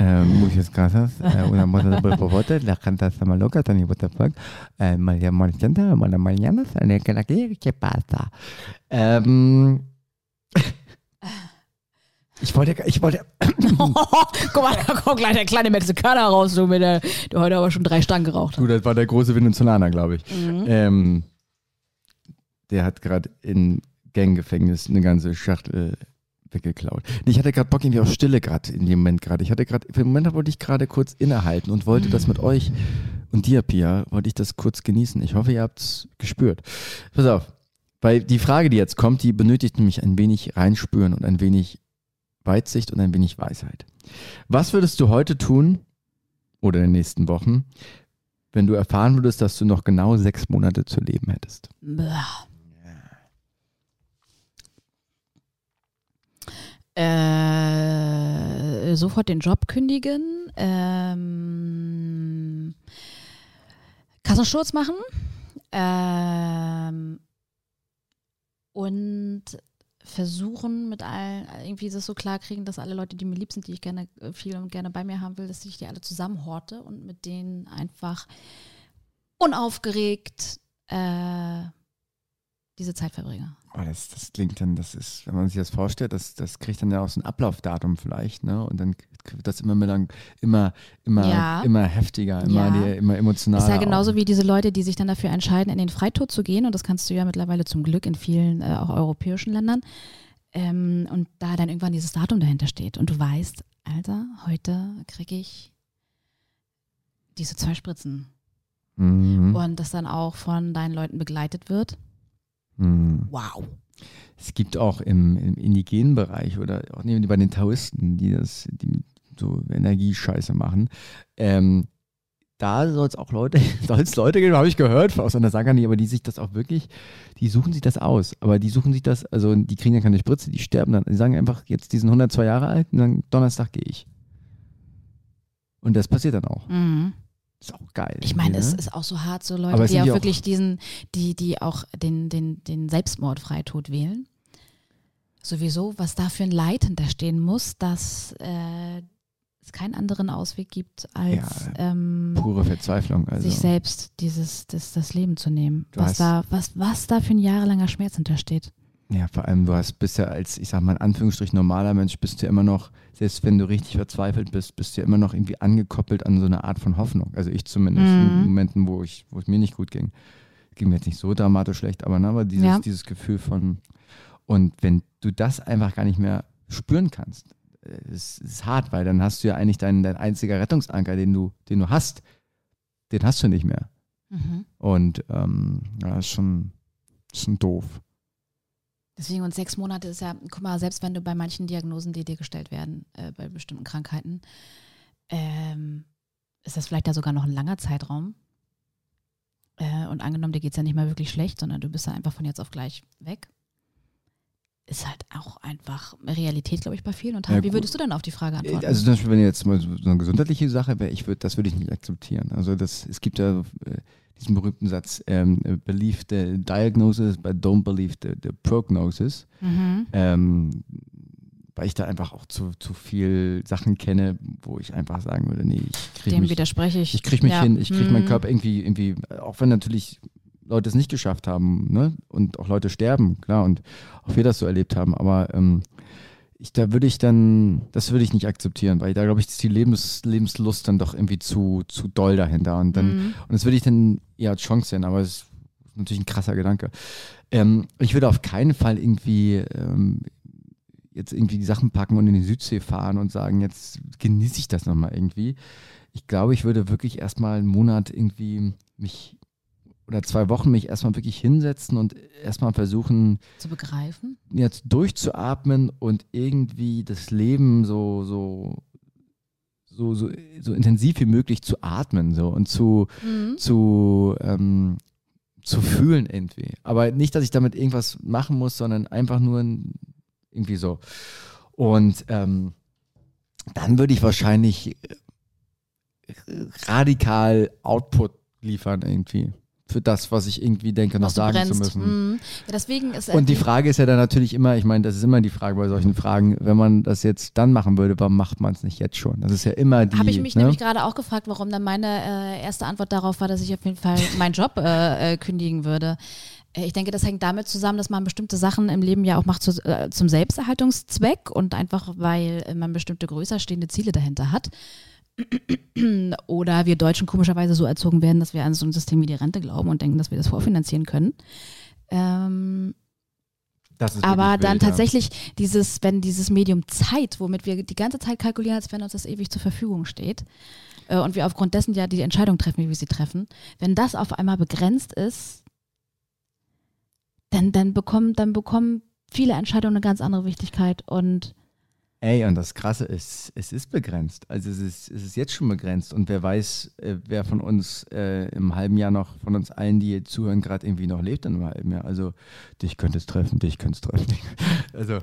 Eh, muchas gracias. Eh, una moto por favor, la gente está mal loca, Tony, what the fuck. Eh, María Marchanta, buenas mañanas, ¿qué pasa? Ähm, ich wollte, ich wollte, Guck mal, da kommt gleich der kleine Mexikaner raus, du, mit der, der heute aber schon drei Stangen geraucht hat. du, das war der große Venezolaner, glaube ich. Mhm. Ähm, der hat gerade in Ganggefängnis eine ganze Schachtel weggeklaut. Nee, ich hatte gerade Bock irgendwie auf Stille gerade in dem Moment gerade. Ich hatte gerade, im Moment wollte ich gerade kurz innehalten und wollte das mit euch und dir, Pia, wollte ich das kurz genießen. Ich hoffe, ihr habt es gespürt. Pass auf, weil die Frage, die jetzt kommt, die benötigt nämlich ein wenig reinspüren und ein wenig Weitsicht und ein wenig Weisheit. Was würdest du heute tun oder in den nächsten Wochen, wenn du erfahren würdest, dass du noch genau sechs Monate zu leben hättest? Blah. Äh, sofort den Job kündigen, ähm, Kassensturz machen ähm, und versuchen mit allen irgendwie das so klar kriegen, dass alle Leute, die mir lieb sind, die ich gerne äh, viel und gerne bei mir haben will, dass ich die alle zusammenhorte und mit denen einfach unaufgeregt äh, diese Zeit verbringe. Oh, das, das klingt dann, das ist, wenn man sich das vorstellt, das, das kriegt dann ja auch so ein Ablaufdatum vielleicht, ne? Und dann wird das immer mehr immer, immer, Ja. immer heftiger, immer, Ja. die, immer emotionaler. Ist ja genauso auch. wie diese Leute, die sich dann dafür entscheiden, in den Freitod zu gehen. Und das kannst du ja mittlerweile zum Glück in vielen, äh, auch europäischen Ländern. Ähm, und da dann irgendwann dieses Datum dahinter steht. Und du weißt, Alter, heute kriege ich diese zwei Spritzen. Mhm. Und das dann auch von deinen Leuten begleitet wird. Mhm. Wow. Es gibt auch im, im indigenen Bereich oder auch nee, bei den Taoisten, die das, die so Energiescheiße machen, ähm, da soll es auch Leute, soll es Leute geben, habe ich gehört, aus einer Sagani, aber die sich das auch wirklich, die suchen sich das aus. Aber die suchen sich das, also die kriegen ja keine Spritze, die sterben dann. Die sagen einfach, jetzt die sind 102 Jahre alt und dann Donnerstag gehe ich. Und das passiert dann auch. Mhm. Ist auch geil. Ich meine, es ne? ist auch so hart, so Leute, die auch ja auch- wirklich diesen, die, die auch den, den, den Selbstmordfreitod wählen. Sowieso, was da für ein Leid hinterstehen muss, dass äh, es keinen anderen Ausweg gibt, als ähm, pure Verzweiflung. Also. sich selbst dieses, das, das Leben zu nehmen. Du Was da, was, was da für ein jahrelanger Schmerz hintersteht. Ja, vor allem, du hast bist ja als, ich sag mal in Anführungsstrichen, normaler Mensch, bist du immer noch, selbst wenn du richtig verzweifelt bist, bist du ja immer noch irgendwie angekoppelt an so eine Art von Hoffnung. Also ich zumindest Mhm. in Momenten, wo ich, wo es mir nicht gut ging. Ging mir jetzt nicht so dramatisch schlecht, aber, ne, aber dieses, Ja. dieses Gefühl von, und wenn du das einfach gar nicht mehr spüren kannst, äh, es ist hart, weil dann hast du ja eigentlich deinen, dein einziger Rettungsanker, den du, den du hast, den hast du nicht mehr. Mhm. Und ähm, ja, ist schon, ist schon doof. Deswegen und sechs Monate ist ja, guck mal, selbst wenn du bei manchen Diagnosen, die dir gestellt werden, äh, bei bestimmten Krankheiten, ähm, ist das vielleicht ja sogar noch ein langer Zeitraum. Äh, und angenommen, dir geht es ja nicht mal wirklich schlecht, sondern du bist ja einfach von jetzt auf gleich weg. Ist halt auch einfach Realität, glaube ich, bei vielen. Und Ja, wie würdest du dann auf die Frage antworten? Also zum Beispiel, wenn jetzt mal so eine gesundheitliche Sache wäre, ich würde, das würde ich nicht akzeptieren. Also das, es gibt ja äh, diesen berühmten Satz, ähm, believe the diagnosis, but don't believe the, the prognosis. mhm. Ähm, weil ich da einfach auch zu, zu viel Sachen kenne, wo ich einfach sagen würde, nee, ich kriege Dem mich, widerspreche ich. ich krieg mich Ja. hin, ich kriege meinen Mhm. Körper irgendwie, irgendwie, auch wenn natürlich Leute es nicht geschafft haben, ne? Und auch Leute sterben, klar, und auch wir das so erlebt haben, aber ähm, ich, da würde ich dann, das würde ich nicht akzeptieren, weil da glaube ich, ist die Lebens, Lebenslust dann doch irgendwie zu, zu doll dahinter. Und dann, Mhm. und das würde ich dann eher als Chance sehen, aber es ist natürlich ein krasser Gedanke. Ähm, ich würde auf keinen Fall irgendwie ähm, jetzt irgendwie die Sachen packen und in die Südsee fahren und sagen, jetzt genieße ich das nochmal irgendwie. Ich glaube, ich würde wirklich erstmal einen Monat irgendwie mich oder zwei Wochen mich erstmal wirklich hinsetzen und erstmal versuchen, Zu begreifen. jetzt durchzuatmen und irgendwie das Leben so, so, so, so, so intensiv wie möglich zu atmen so und zu, Mhm. zu, ähm, zu fühlen irgendwie. Aber nicht, dass ich damit irgendwas machen muss, sondern einfach nur irgendwie so. Und ähm, dann würde ich wahrscheinlich äh, radikal Output liefern irgendwie. Für das, was ich irgendwie denke, noch sagen brennst. zu müssen. Mhm. Ja, deswegen ist Und die Frage ist ja dann natürlich immer, ich meine, das ist immer die Frage bei solchen Fragen, wenn man das jetzt dann machen würde, warum macht man es nicht jetzt schon? Das ist ja immer die. Habe ich mich ne? nämlich gerade auch gefragt, warum dann meine äh, erste Antwort darauf war, dass ich auf jeden Fall meinen Job äh, äh, kündigen würde. Äh, Ich denke, das hängt damit zusammen, dass man bestimmte Sachen im Leben ja auch macht zu, äh, zum Selbsterhaltungszweck und einfach, weil man bestimmte größer stehende Ziele dahinter hat. Oder wir Deutschen komischerweise so erzogen werden, dass wir an so ein System wie die Rente glauben und denken, dass wir das vorfinanzieren können. Ähm, aber dann wild, ja. tatsächlich dieses, wenn dieses Medium Zeit, womit wir die ganze Zeit kalkulieren, als wenn uns das ewig zur Verfügung steht, äh, und wir aufgrund dessen ja die Entscheidung treffen, wie wir sie treffen, wenn das auf einmal begrenzt ist, dann, dann, bekommen, dann bekommen viele Entscheidungen eine ganz andere Wichtigkeit und Ey, und das Krasse ist, es ist begrenzt. Also es ist, es ist jetzt schon begrenzt. Und wer weiß, äh, wer von uns äh, im halben Jahr noch, von uns allen, die jetzt zuhören, gerade irgendwie noch lebt in einem halben Jahr. Also dich könnte es treffen, dich könnte es treffen. also,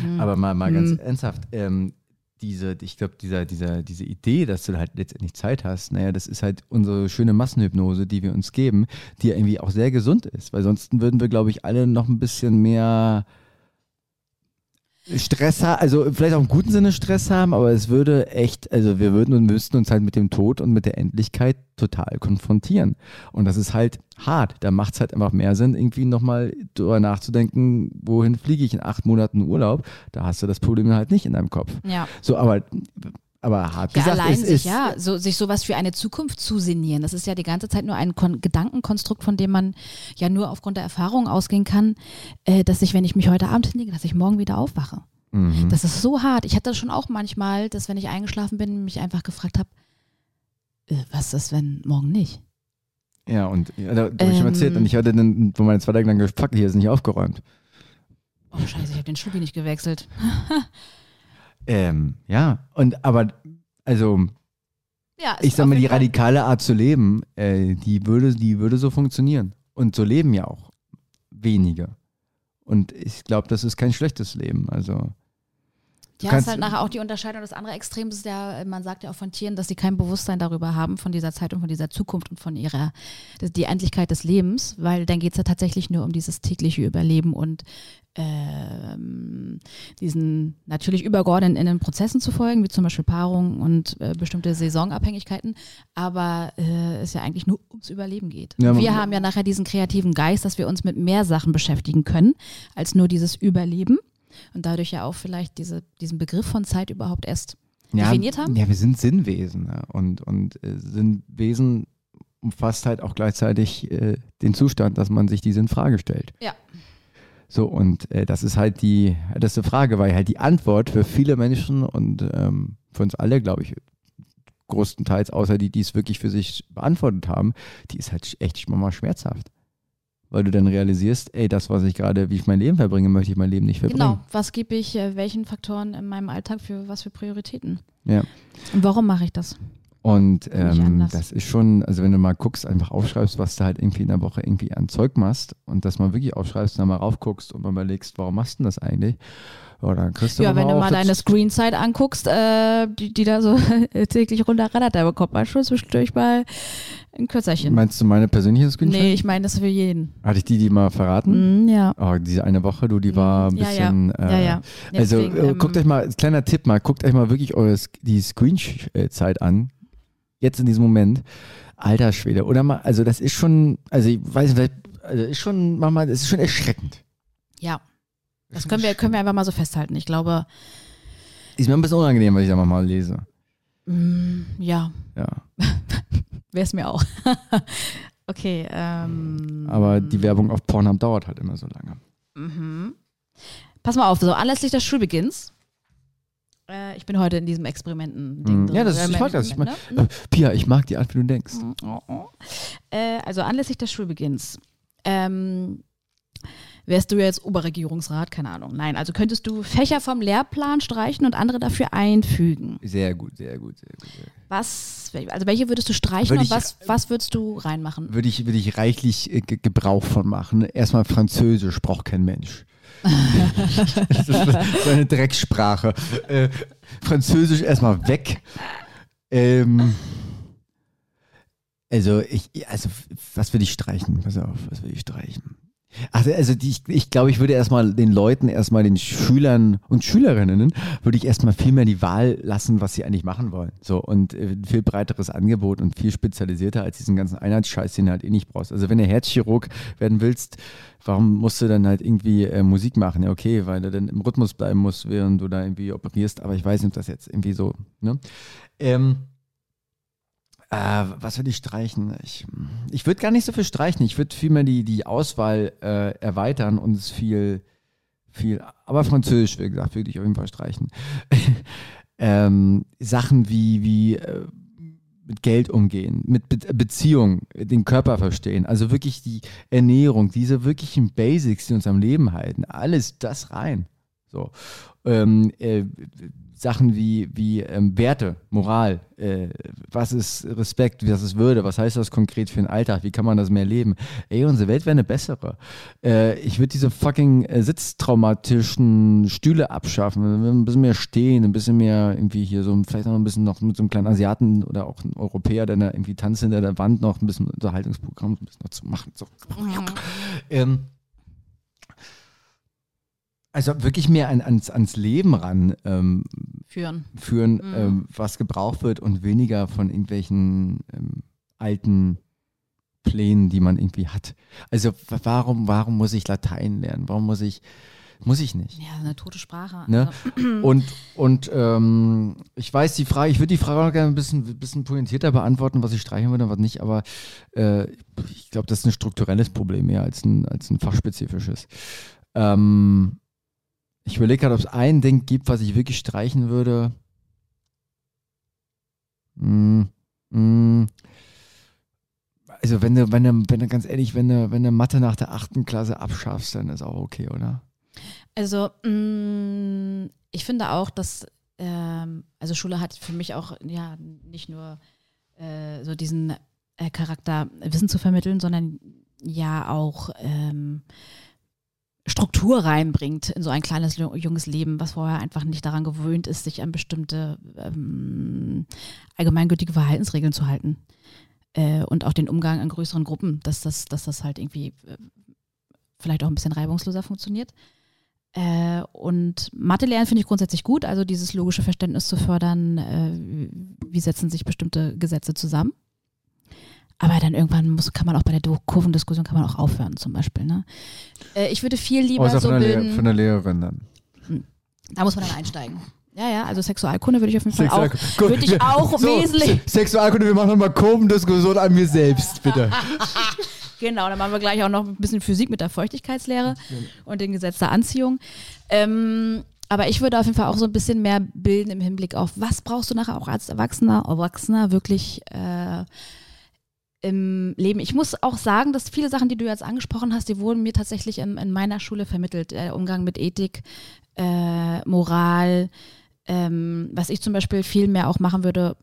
hm, aber mal, mal ganz Hm. ernsthaft, ähm, diese, ich glaube, dieser, dieser, diese Idee, dass du halt letztendlich Zeit hast, naja, das ist halt unsere schöne Massenhypnose, die wir uns geben, die ja irgendwie auch sehr gesund ist. Weil sonst würden wir, glaube ich, alle noch ein bisschen mehr Stress haben, also vielleicht auch im guten Sinne Stress haben, aber es würde echt, also wir würden und müssten uns halt mit dem Tod und mit der Endlichkeit total konfrontieren. Und das ist halt hart. Da macht es halt einfach mehr Sinn, irgendwie nochmal drüber nachzudenken, wohin fliege ich in acht Monaten Urlaub. Da hast du das Problem halt nicht in deinem Kopf. Ja. So, aber, aber hart Ja, gesagt, allein es sich, ist, ja, so, sich sowas für eine Zukunft zu sinnieren. Das ist ja die ganze Zeit nur ein Kon Gedankenkonstrukt, von dem man ja nur aufgrund der Erfahrung ausgehen kann, äh, dass ich, wenn ich mich heute Abend hinlege, dass ich morgen wieder aufwache. Mhm. Das ist so hart. Ich hatte das schon auch manchmal, dass wenn ich eingeschlafen bin, mich einfach gefragt habe, äh, was ist, wenn morgen nicht? Ja, und ja, da, da hab ich schon Ähm. erzählt, und ich hatte dann, wo meine zwei Tage lang gefragt, hier ist nicht aufgeräumt. Oh scheiße, ich habe den Schubi nicht gewechselt. Ähm, ja, und aber, also, Ja, ich sag mal, die radikale Art zu leben, äh, die würde, die würde so funktionieren. Und so leben ja auch wenige. Und ich glaube, das ist kein schlechtes Leben. Also, Ja, kannst- ist halt nachher auch die Unterscheidung. Das andere Extrem ist ja, man sagt ja auch von Tieren, dass sie kein Bewusstsein darüber haben, von dieser Zeit und von dieser Zukunft und von ihrer, die Endlichkeit des Lebens, weil dann geht es ja tatsächlich nur um dieses tägliche Überleben und ähm, diesen natürlich übergeordneten Prozessen zu folgen, wie zum Beispiel Paarung und äh, bestimmte Saisonabhängigkeiten, aber äh, es ja eigentlich nur ums Überleben geht. Ja, wir haben ja nachher diesen kreativen Geist, dass wir uns mit mehr Sachen beschäftigen können, als nur dieses Überleben und dadurch ja auch vielleicht diese, diesen Begriff von Zeit überhaupt erst ja, definiert haben? Ja, wir sind Sinnwesen. Ja. Und, und äh, Sinnwesen umfasst halt auch gleichzeitig äh, den Zustand, dass man sich diese in Frage stellt. Ja. So, und äh, das ist halt die älteste Frage, weil halt die Antwort für viele Menschen und ähm, für uns alle, glaube ich, größtenteils, außer die, die es wirklich für sich beantwortet haben, die ist halt echt mal schmerzhaft. Weil du dann realisierst, ey, das, was ich gerade, wie ich mein Leben verbringe, möchte ich mein Leben nicht verbringen. Genau. Was gebe ich äh, welchen Faktoren in meinem Alltag für was für Prioritäten? Ja. Und warum mache ich das? Und ähm, das ist schon, also wenn du mal guckst, einfach aufschreibst, was du halt irgendwie in der Woche irgendwie an Zeug machst und das mal wirklich aufschreibst, dann mal raufguckst und mal überlegst, warum machst du denn das eigentlich? Ja, dann kriegst du Ja, wenn du mal deine Screenzeit anguckst, äh, die, die da so täglich runterrattert, da bekommt man schon zwischendurch mal ein Kürzerchen. Meinst du meine persönliche Screenshot? Nee, ich meine das für jeden. Hatte ich die, die mal verraten? Mhm, ja. Oh, diese eine Woche, du, die war ein ja, bisschen. ja. Äh, ja, ja. Also Deswegen, äh, ähm, guckt euch mal, kleiner Tipp mal, guckt euch mal wirklich eure, die Screen-Zeit an. Jetzt in diesem Moment. Alter Schwede. Oder mal, also das ist schon, also ich weiß nicht, also ist schon, manchmal, das ist schon erschreckend. Ja. Das können wir, können wir einfach mal so festhalten. Ich glaube, Ist mir ein bisschen unangenehm, was ich da manchmal lese. mm, ja, Ja. wäre es mir auch. okay. Ähm, Aber die Werbung auf Pornhub dauert halt immer so lange. Mhm. Pass mal auf, so anlässlich des Schulbeginns. Äh, ich bin heute in diesem Experimenten-Ding Mhm. drin. Ja, das ist- ich mag das. Ich mag- Äh, Pia, ich mag die Art, wie du denkst. Äh, also anlässlich des Schulbeginns. Ähm, wärst du jetzt Oberregierungsrat? Keine Ahnung. Nein, also könntest du Fächer vom Lehrplan streichen und andere dafür einfügen. Sehr gut, sehr gut, sehr gut. Sehr gut. Was, also welche würdest du streichen Würde und ich- was, was würdest du reinmachen? Würde ich, würde ich reichlich äh, Ge- Gebrauch von machen. Erstmal Französisch braucht kein Mensch. das ist so eine Dreckssprache. Äh, Französisch erstmal weg. Ähm, also, ich, also, was würde ich streichen? Pass auf, was würde ich streichen? Also, also die, ich, ich glaube, ich würde erstmal den Leuten, erstmal den Schülern und Schülerinnen, würde ich erstmal viel mehr die Wahl lassen, was sie eigentlich machen wollen. So und äh, viel breiteres Angebot und viel spezialisierter als diesen ganzen Einheitsscheiß, den du halt eh nicht brauchst. Also wenn du Herzchirurg werden willst, warum musst du dann halt irgendwie äh, Musik machen? Ja, okay, weil du dann im Rhythmus bleiben musst, während du da irgendwie operierst, aber ich weiß nicht, ob das jetzt irgendwie so, ne? Ähm, äh, was würde ich streichen? Ich, ich würde gar nicht so viel streichen. Ich würde vielmehr die, die Auswahl äh, erweitern und es viel, viel, aber Französisch, wie gesagt, würde ich auf jeden Fall streichen. ähm, Sachen wie, wie äh, mit Geld umgehen, mit Be Beziehung, den Körper verstehen, also wirklich die Ernährung, diese wirklichen Basics, die uns am Leben halten, alles das rein. So. Ähm, äh, Sachen wie, wie ähm, Werte, Moral, äh, was ist Respekt, was ist Würde, was heißt das konkret für den Alltag, wie kann man das mehr leben? Ey, unsere Welt wäre eine bessere. Äh, ich würde diese fucking äh, sitztraumatischen Stühle abschaffen, ein bisschen mehr stehen, ein bisschen mehr irgendwie hier so, vielleicht noch ein bisschen noch mit so einem kleinen Asiaten oder auch einem Europäer, der da irgendwie tanzt hinter der Wand noch ein bisschen Unterhaltungsprogramm ein bisschen noch zu machen. So. Ähm, Also wirklich mehr an, ans, ans Leben ran ähm, Führen. führen, Mhm. ähm, was gebraucht wird und weniger von irgendwelchen ähm, alten Plänen, die man irgendwie hat. Also warum, warum muss ich Latein lernen? Warum muss ich, muss ich nicht? Ja, eine tote Sprache. Ne? Also, Und, und ähm, ich weiß die Frage, ich würde die Frage auch gerne ein bisschen, bisschen pointierter beantworten, was ich streichen würde und was nicht, aber äh, ich glaube, das ist ein strukturelles Problem mehr als ein, als ein fachspezifisches. Ähm, ich überlege gerade, ob es ein Ding gibt, was ich wirklich streichen würde. Mm, mm. Also wenn du, wenn du, wenn du ganz ehrlich, wenn du, wenn du Mathe nach der achten Klasse abschaffst, dann ist auch okay, oder? Also, mh, ich finde auch, dass, ähm, also Schule hat für mich auch, ja, nicht nur äh, so diesen äh, Charakter, Wissen zu vermitteln, sondern ja auch ähm, Struktur reinbringt in so ein kleines, ju- junges Leben, was vorher einfach nicht daran gewöhnt ist, sich an bestimmte ähm, allgemeingültige Verhaltensregeln zu halten. Äh, und auch den Umgang in größeren Gruppen, dass das, dass das halt irgendwie äh, vielleicht auch ein bisschen reibungsloser funktioniert. Äh, und Mathe lernen finde ich grundsätzlich gut, also dieses logische Verständnis zu fördern, äh, wie setzen sich bestimmte Gesetze zusammen. Aber dann irgendwann muss, kann man auch bei der Kurvendiskussion kann man auch aufhören, zum Beispiel. Ne? Äh, ich würde viel lieber Außer so von, der bilden, von der Lehrerin dann. da muss man dann einsteigen. Ja, ja, also Sexualkunde würde ich auf jeden Fall auch, Gut, würde ich auch so, wesentlich, Se- Sexualkunde, wir machen nochmal Kurvendiskussion an mir selbst, bitte. Genau, dann machen wir gleich auch noch ein bisschen Physik mit der Feuchtigkeitslehre und dem Gesetz der Anziehung. Ähm, aber ich würde auf jeden Fall auch so ein bisschen mehr bilden im Hinblick auf, was brauchst du nachher auch als Erwachsener, Erwachsener wirklich äh, im Leben. Ich muss auch sagen, dass viele Sachen, die du jetzt angesprochen hast, die wurden mir tatsächlich in, in meiner Schule vermittelt. Der Umgang mit Ethik, äh, Moral, ähm, was ich zum Beispiel viel mehr auch machen würde,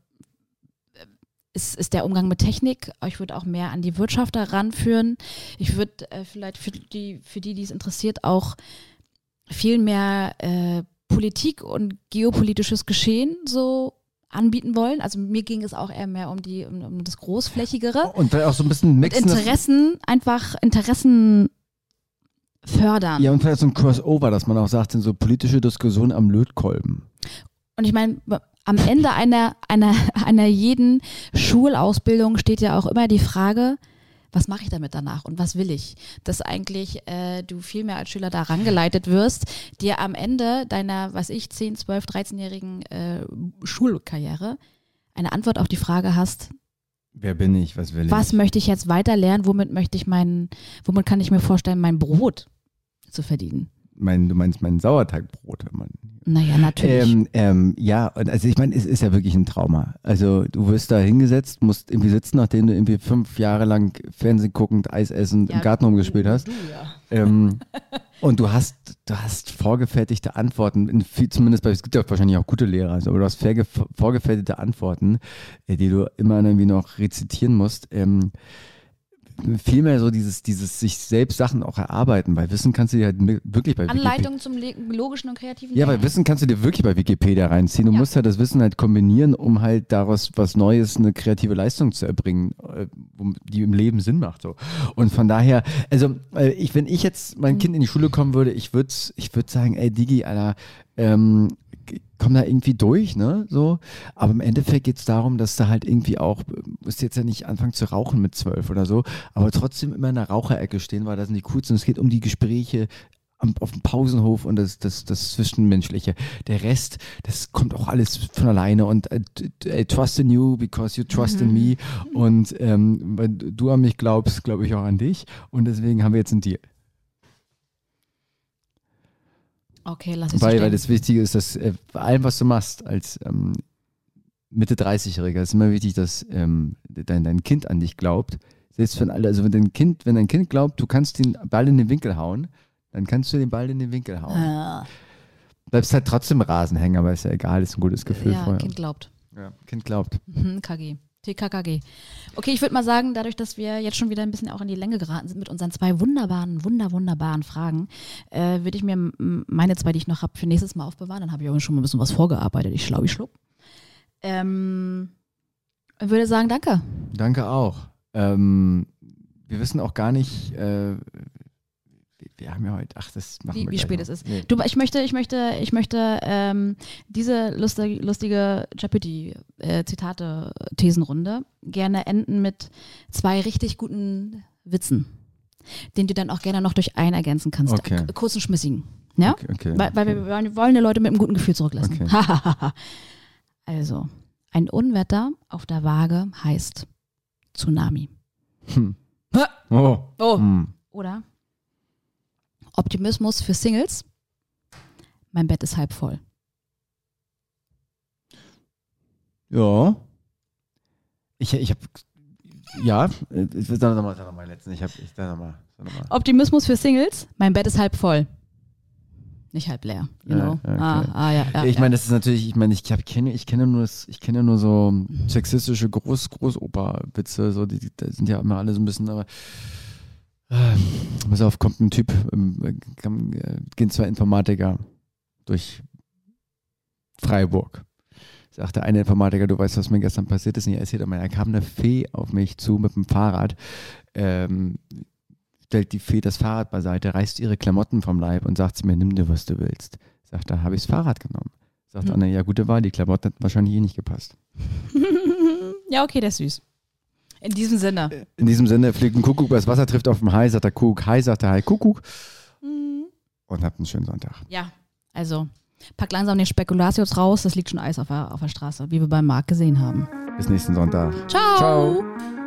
ist, ist der Umgang mit Technik. Ich würde auch mehr an die Wirtschaft heranführen. Ich würde äh, vielleicht für die, für die, die es interessiert, auch viel mehr äh, Politik und geopolitisches Geschehen so anbieten wollen. Also mir ging es auch eher mehr um die um, um das Großflächigere. Und vielleicht auch so ein bisschen mixen. Interessen, einfach Interessen fördern. Ja, und vielleicht so ein Crossover, dass man auch sagt, sind so politische Diskussionen am Lötkolben. Und ich meine, am Ende einer, einer, einer jeden Schulausbildung steht ja auch immer die Frage, was mache ich damit danach und was will ich? Dass eigentlich äh, du viel mehr als Schüler da rangeleitet wirst, dir am Ende deiner, was ich, 10, 12, 13-jährigen äh, Schulkarriere eine Antwort auf die Frage hast, Wer bin ich? Was will was ich? möchte ich jetzt weiter lernen, womit möchte ich mein, womit kann ich mir vorstellen, mein Brot zu verdienen? Mein, du meinst mein Sauerteigbrot. man- Naja, natürlich. Ähm, ähm, ja, und also ich meine, es ist ja wirklich ein Trauma. Also du wirst da hingesetzt, musst irgendwie sitzen, nachdem du irgendwie fünf Jahre lang Fernsehen guckend, Eis essen, Ja, im Garten rumgespielt hast. Du, ja. Ähm, und du hast, du hast vorgefertigte Antworten, zumindest bei, es gibt ja wahrscheinlich auch gute Lehrer, also, aber du hast vorge- vorgefertigte Antworten, äh, die du immer irgendwie noch rezitieren musst. Ähm, vielmehr so dieses, dieses sich selbst Sachen auch erarbeiten, weil Wissen kannst du dir halt wirklich bei Wikipedia. Anleitung zum logischen und kreativen Ja, weil. Wissen kannst du dir wirklich bei Wikipedia reinziehen. Du Ja. musst halt das Wissen halt kombinieren, um halt daraus was Neues, eine kreative Leistung zu erbringen, äh, die im Leben Sinn macht. So. Und von daher, also äh, ich, wenn ich jetzt mein Kind in die Schule kommen würde, ich würde ich würd sagen, ey Digi, Alter, ähm, g- komm da irgendwie durch, ne? So. Aber im Endeffekt geht es darum, dass du halt irgendwie auch, äh, musst jetzt ja nicht anfangen zu rauchen mit zwölf oder so, aber trotzdem immer in der Raucherecke stehen, weil das sind die coolsten. Es geht um die Gespräche, am, auf dem Pausenhof und das, das, das Zwischenmenschliche. Der Rest, das kommt auch alles von alleine und äh, I trust in you because you trust in me. Und ähm, weil du an mich glaubst, glaube ich auch an dich. Und deswegen haben wir jetzt einen Deal. Okay, lass so Weil, weil das Wichtige ist, dass äh, bei allem, was du machst als ähm, Mitte 30-Jähriger, ist immer wichtig, dass ähm, dein, dein Kind an dich glaubt. Selbst wenn alle, also wenn dein Kind, wenn dein Kind glaubt, du kannst den Ball in den Winkel hauen, dann kannst du den Ball in den Winkel hauen. Ah, Bleibst halt trotzdem Rasen aber ist ja egal, ist ein gutes Gefühl ja, vorher. Kind glaubt. Ja, kind glaubt. Mhm, KG. TKKG. Okay, ich würde mal sagen, dadurch, dass wir jetzt schon wieder ein bisschen auch in die Länge geraten sind mit unseren zwei wunderbaren, wunder, wunderbaren Fragen, äh, würde ich mir meine zwei, die ich noch habe, für nächstes Mal aufbewahren. Dann habe ich auch schon mal ein bisschen was vorgearbeitet. Ich schlau, ich schluck. Ähm, ich würde sagen, danke. Danke auch. Ähm, wir wissen auch gar nicht, äh, wir haben ja heute, ach, das machen wie, wir wie spät noch. es ist. Nee. Du, ich möchte, ich möchte, ich möchte ähm, diese lustige, lustige Jeopardy-Zitate-Thesenrunde gerne enden mit zwei richtig guten Witzen, den du dann auch gerne noch durch einen ergänzen kannst. Okay. Kurzen, schmissigen. Ja? Okay, okay. Weil, weil wir wollen, wollen die Leute mit einem guten Gefühl zurücklassen. Okay. also, ein Unwetter auf der Waage heißt Tsunami. Hm. Oh. Oh. Hm. Oder Optimismus für Singles. Mein Bett ist halb voll. Ja. Ich, ich habe, ja, äh, ich sag nochmal, sag nochmal letzten. Ich habe, ich sag nochmal, sag nochmal. Optimismus für Singles. Mein Bett ist halb voll. Nicht halb leer. You Ja, know. okay. ah, ah, ja, ja, ich meine, das ist natürlich, ich meine, ich hab, kenne, ich kenne nur, ich kenne nur so sexistische Groß, Großoper-Witze, so die, die sind ja immer alle so ein bisschen, aber pass auf, kommt ein Typ, ähm, äh, gehen zwei Informatiker durch Freiburg. Sagt der eine Informatiker, du weißt, was mir gestern passiert ist, und ich erzählt einmal, da kam eine Fee auf mich zu mit dem Fahrrad, ähm, stellt die Fee das Fahrrad beiseite, reißt ihre Klamotten vom Leib und sagt zu mir, nimm dir, was du willst. Sagt er, habe ich das Fahrrad genommen. Sagt Hm. Anna, ja, gute Wahl, die Klamotten hätten wahrscheinlich eh nicht gepasst. ja, okay, der ist süß. In diesem Sinne. In diesem Sinne fliegt ein Kuckuck übers Wasser, trifft auf den Hai, sagt der Kuckuck, Hai, sagt der Hai, Kuckuck und habt einen schönen Sonntag. Ja, also pack langsam den Spekulatius raus. Das liegt schon Eis auf der, auf der Straße, wie wir beim Markt gesehen haben. Bis nächsten Sonntag. Ciao. Ciao.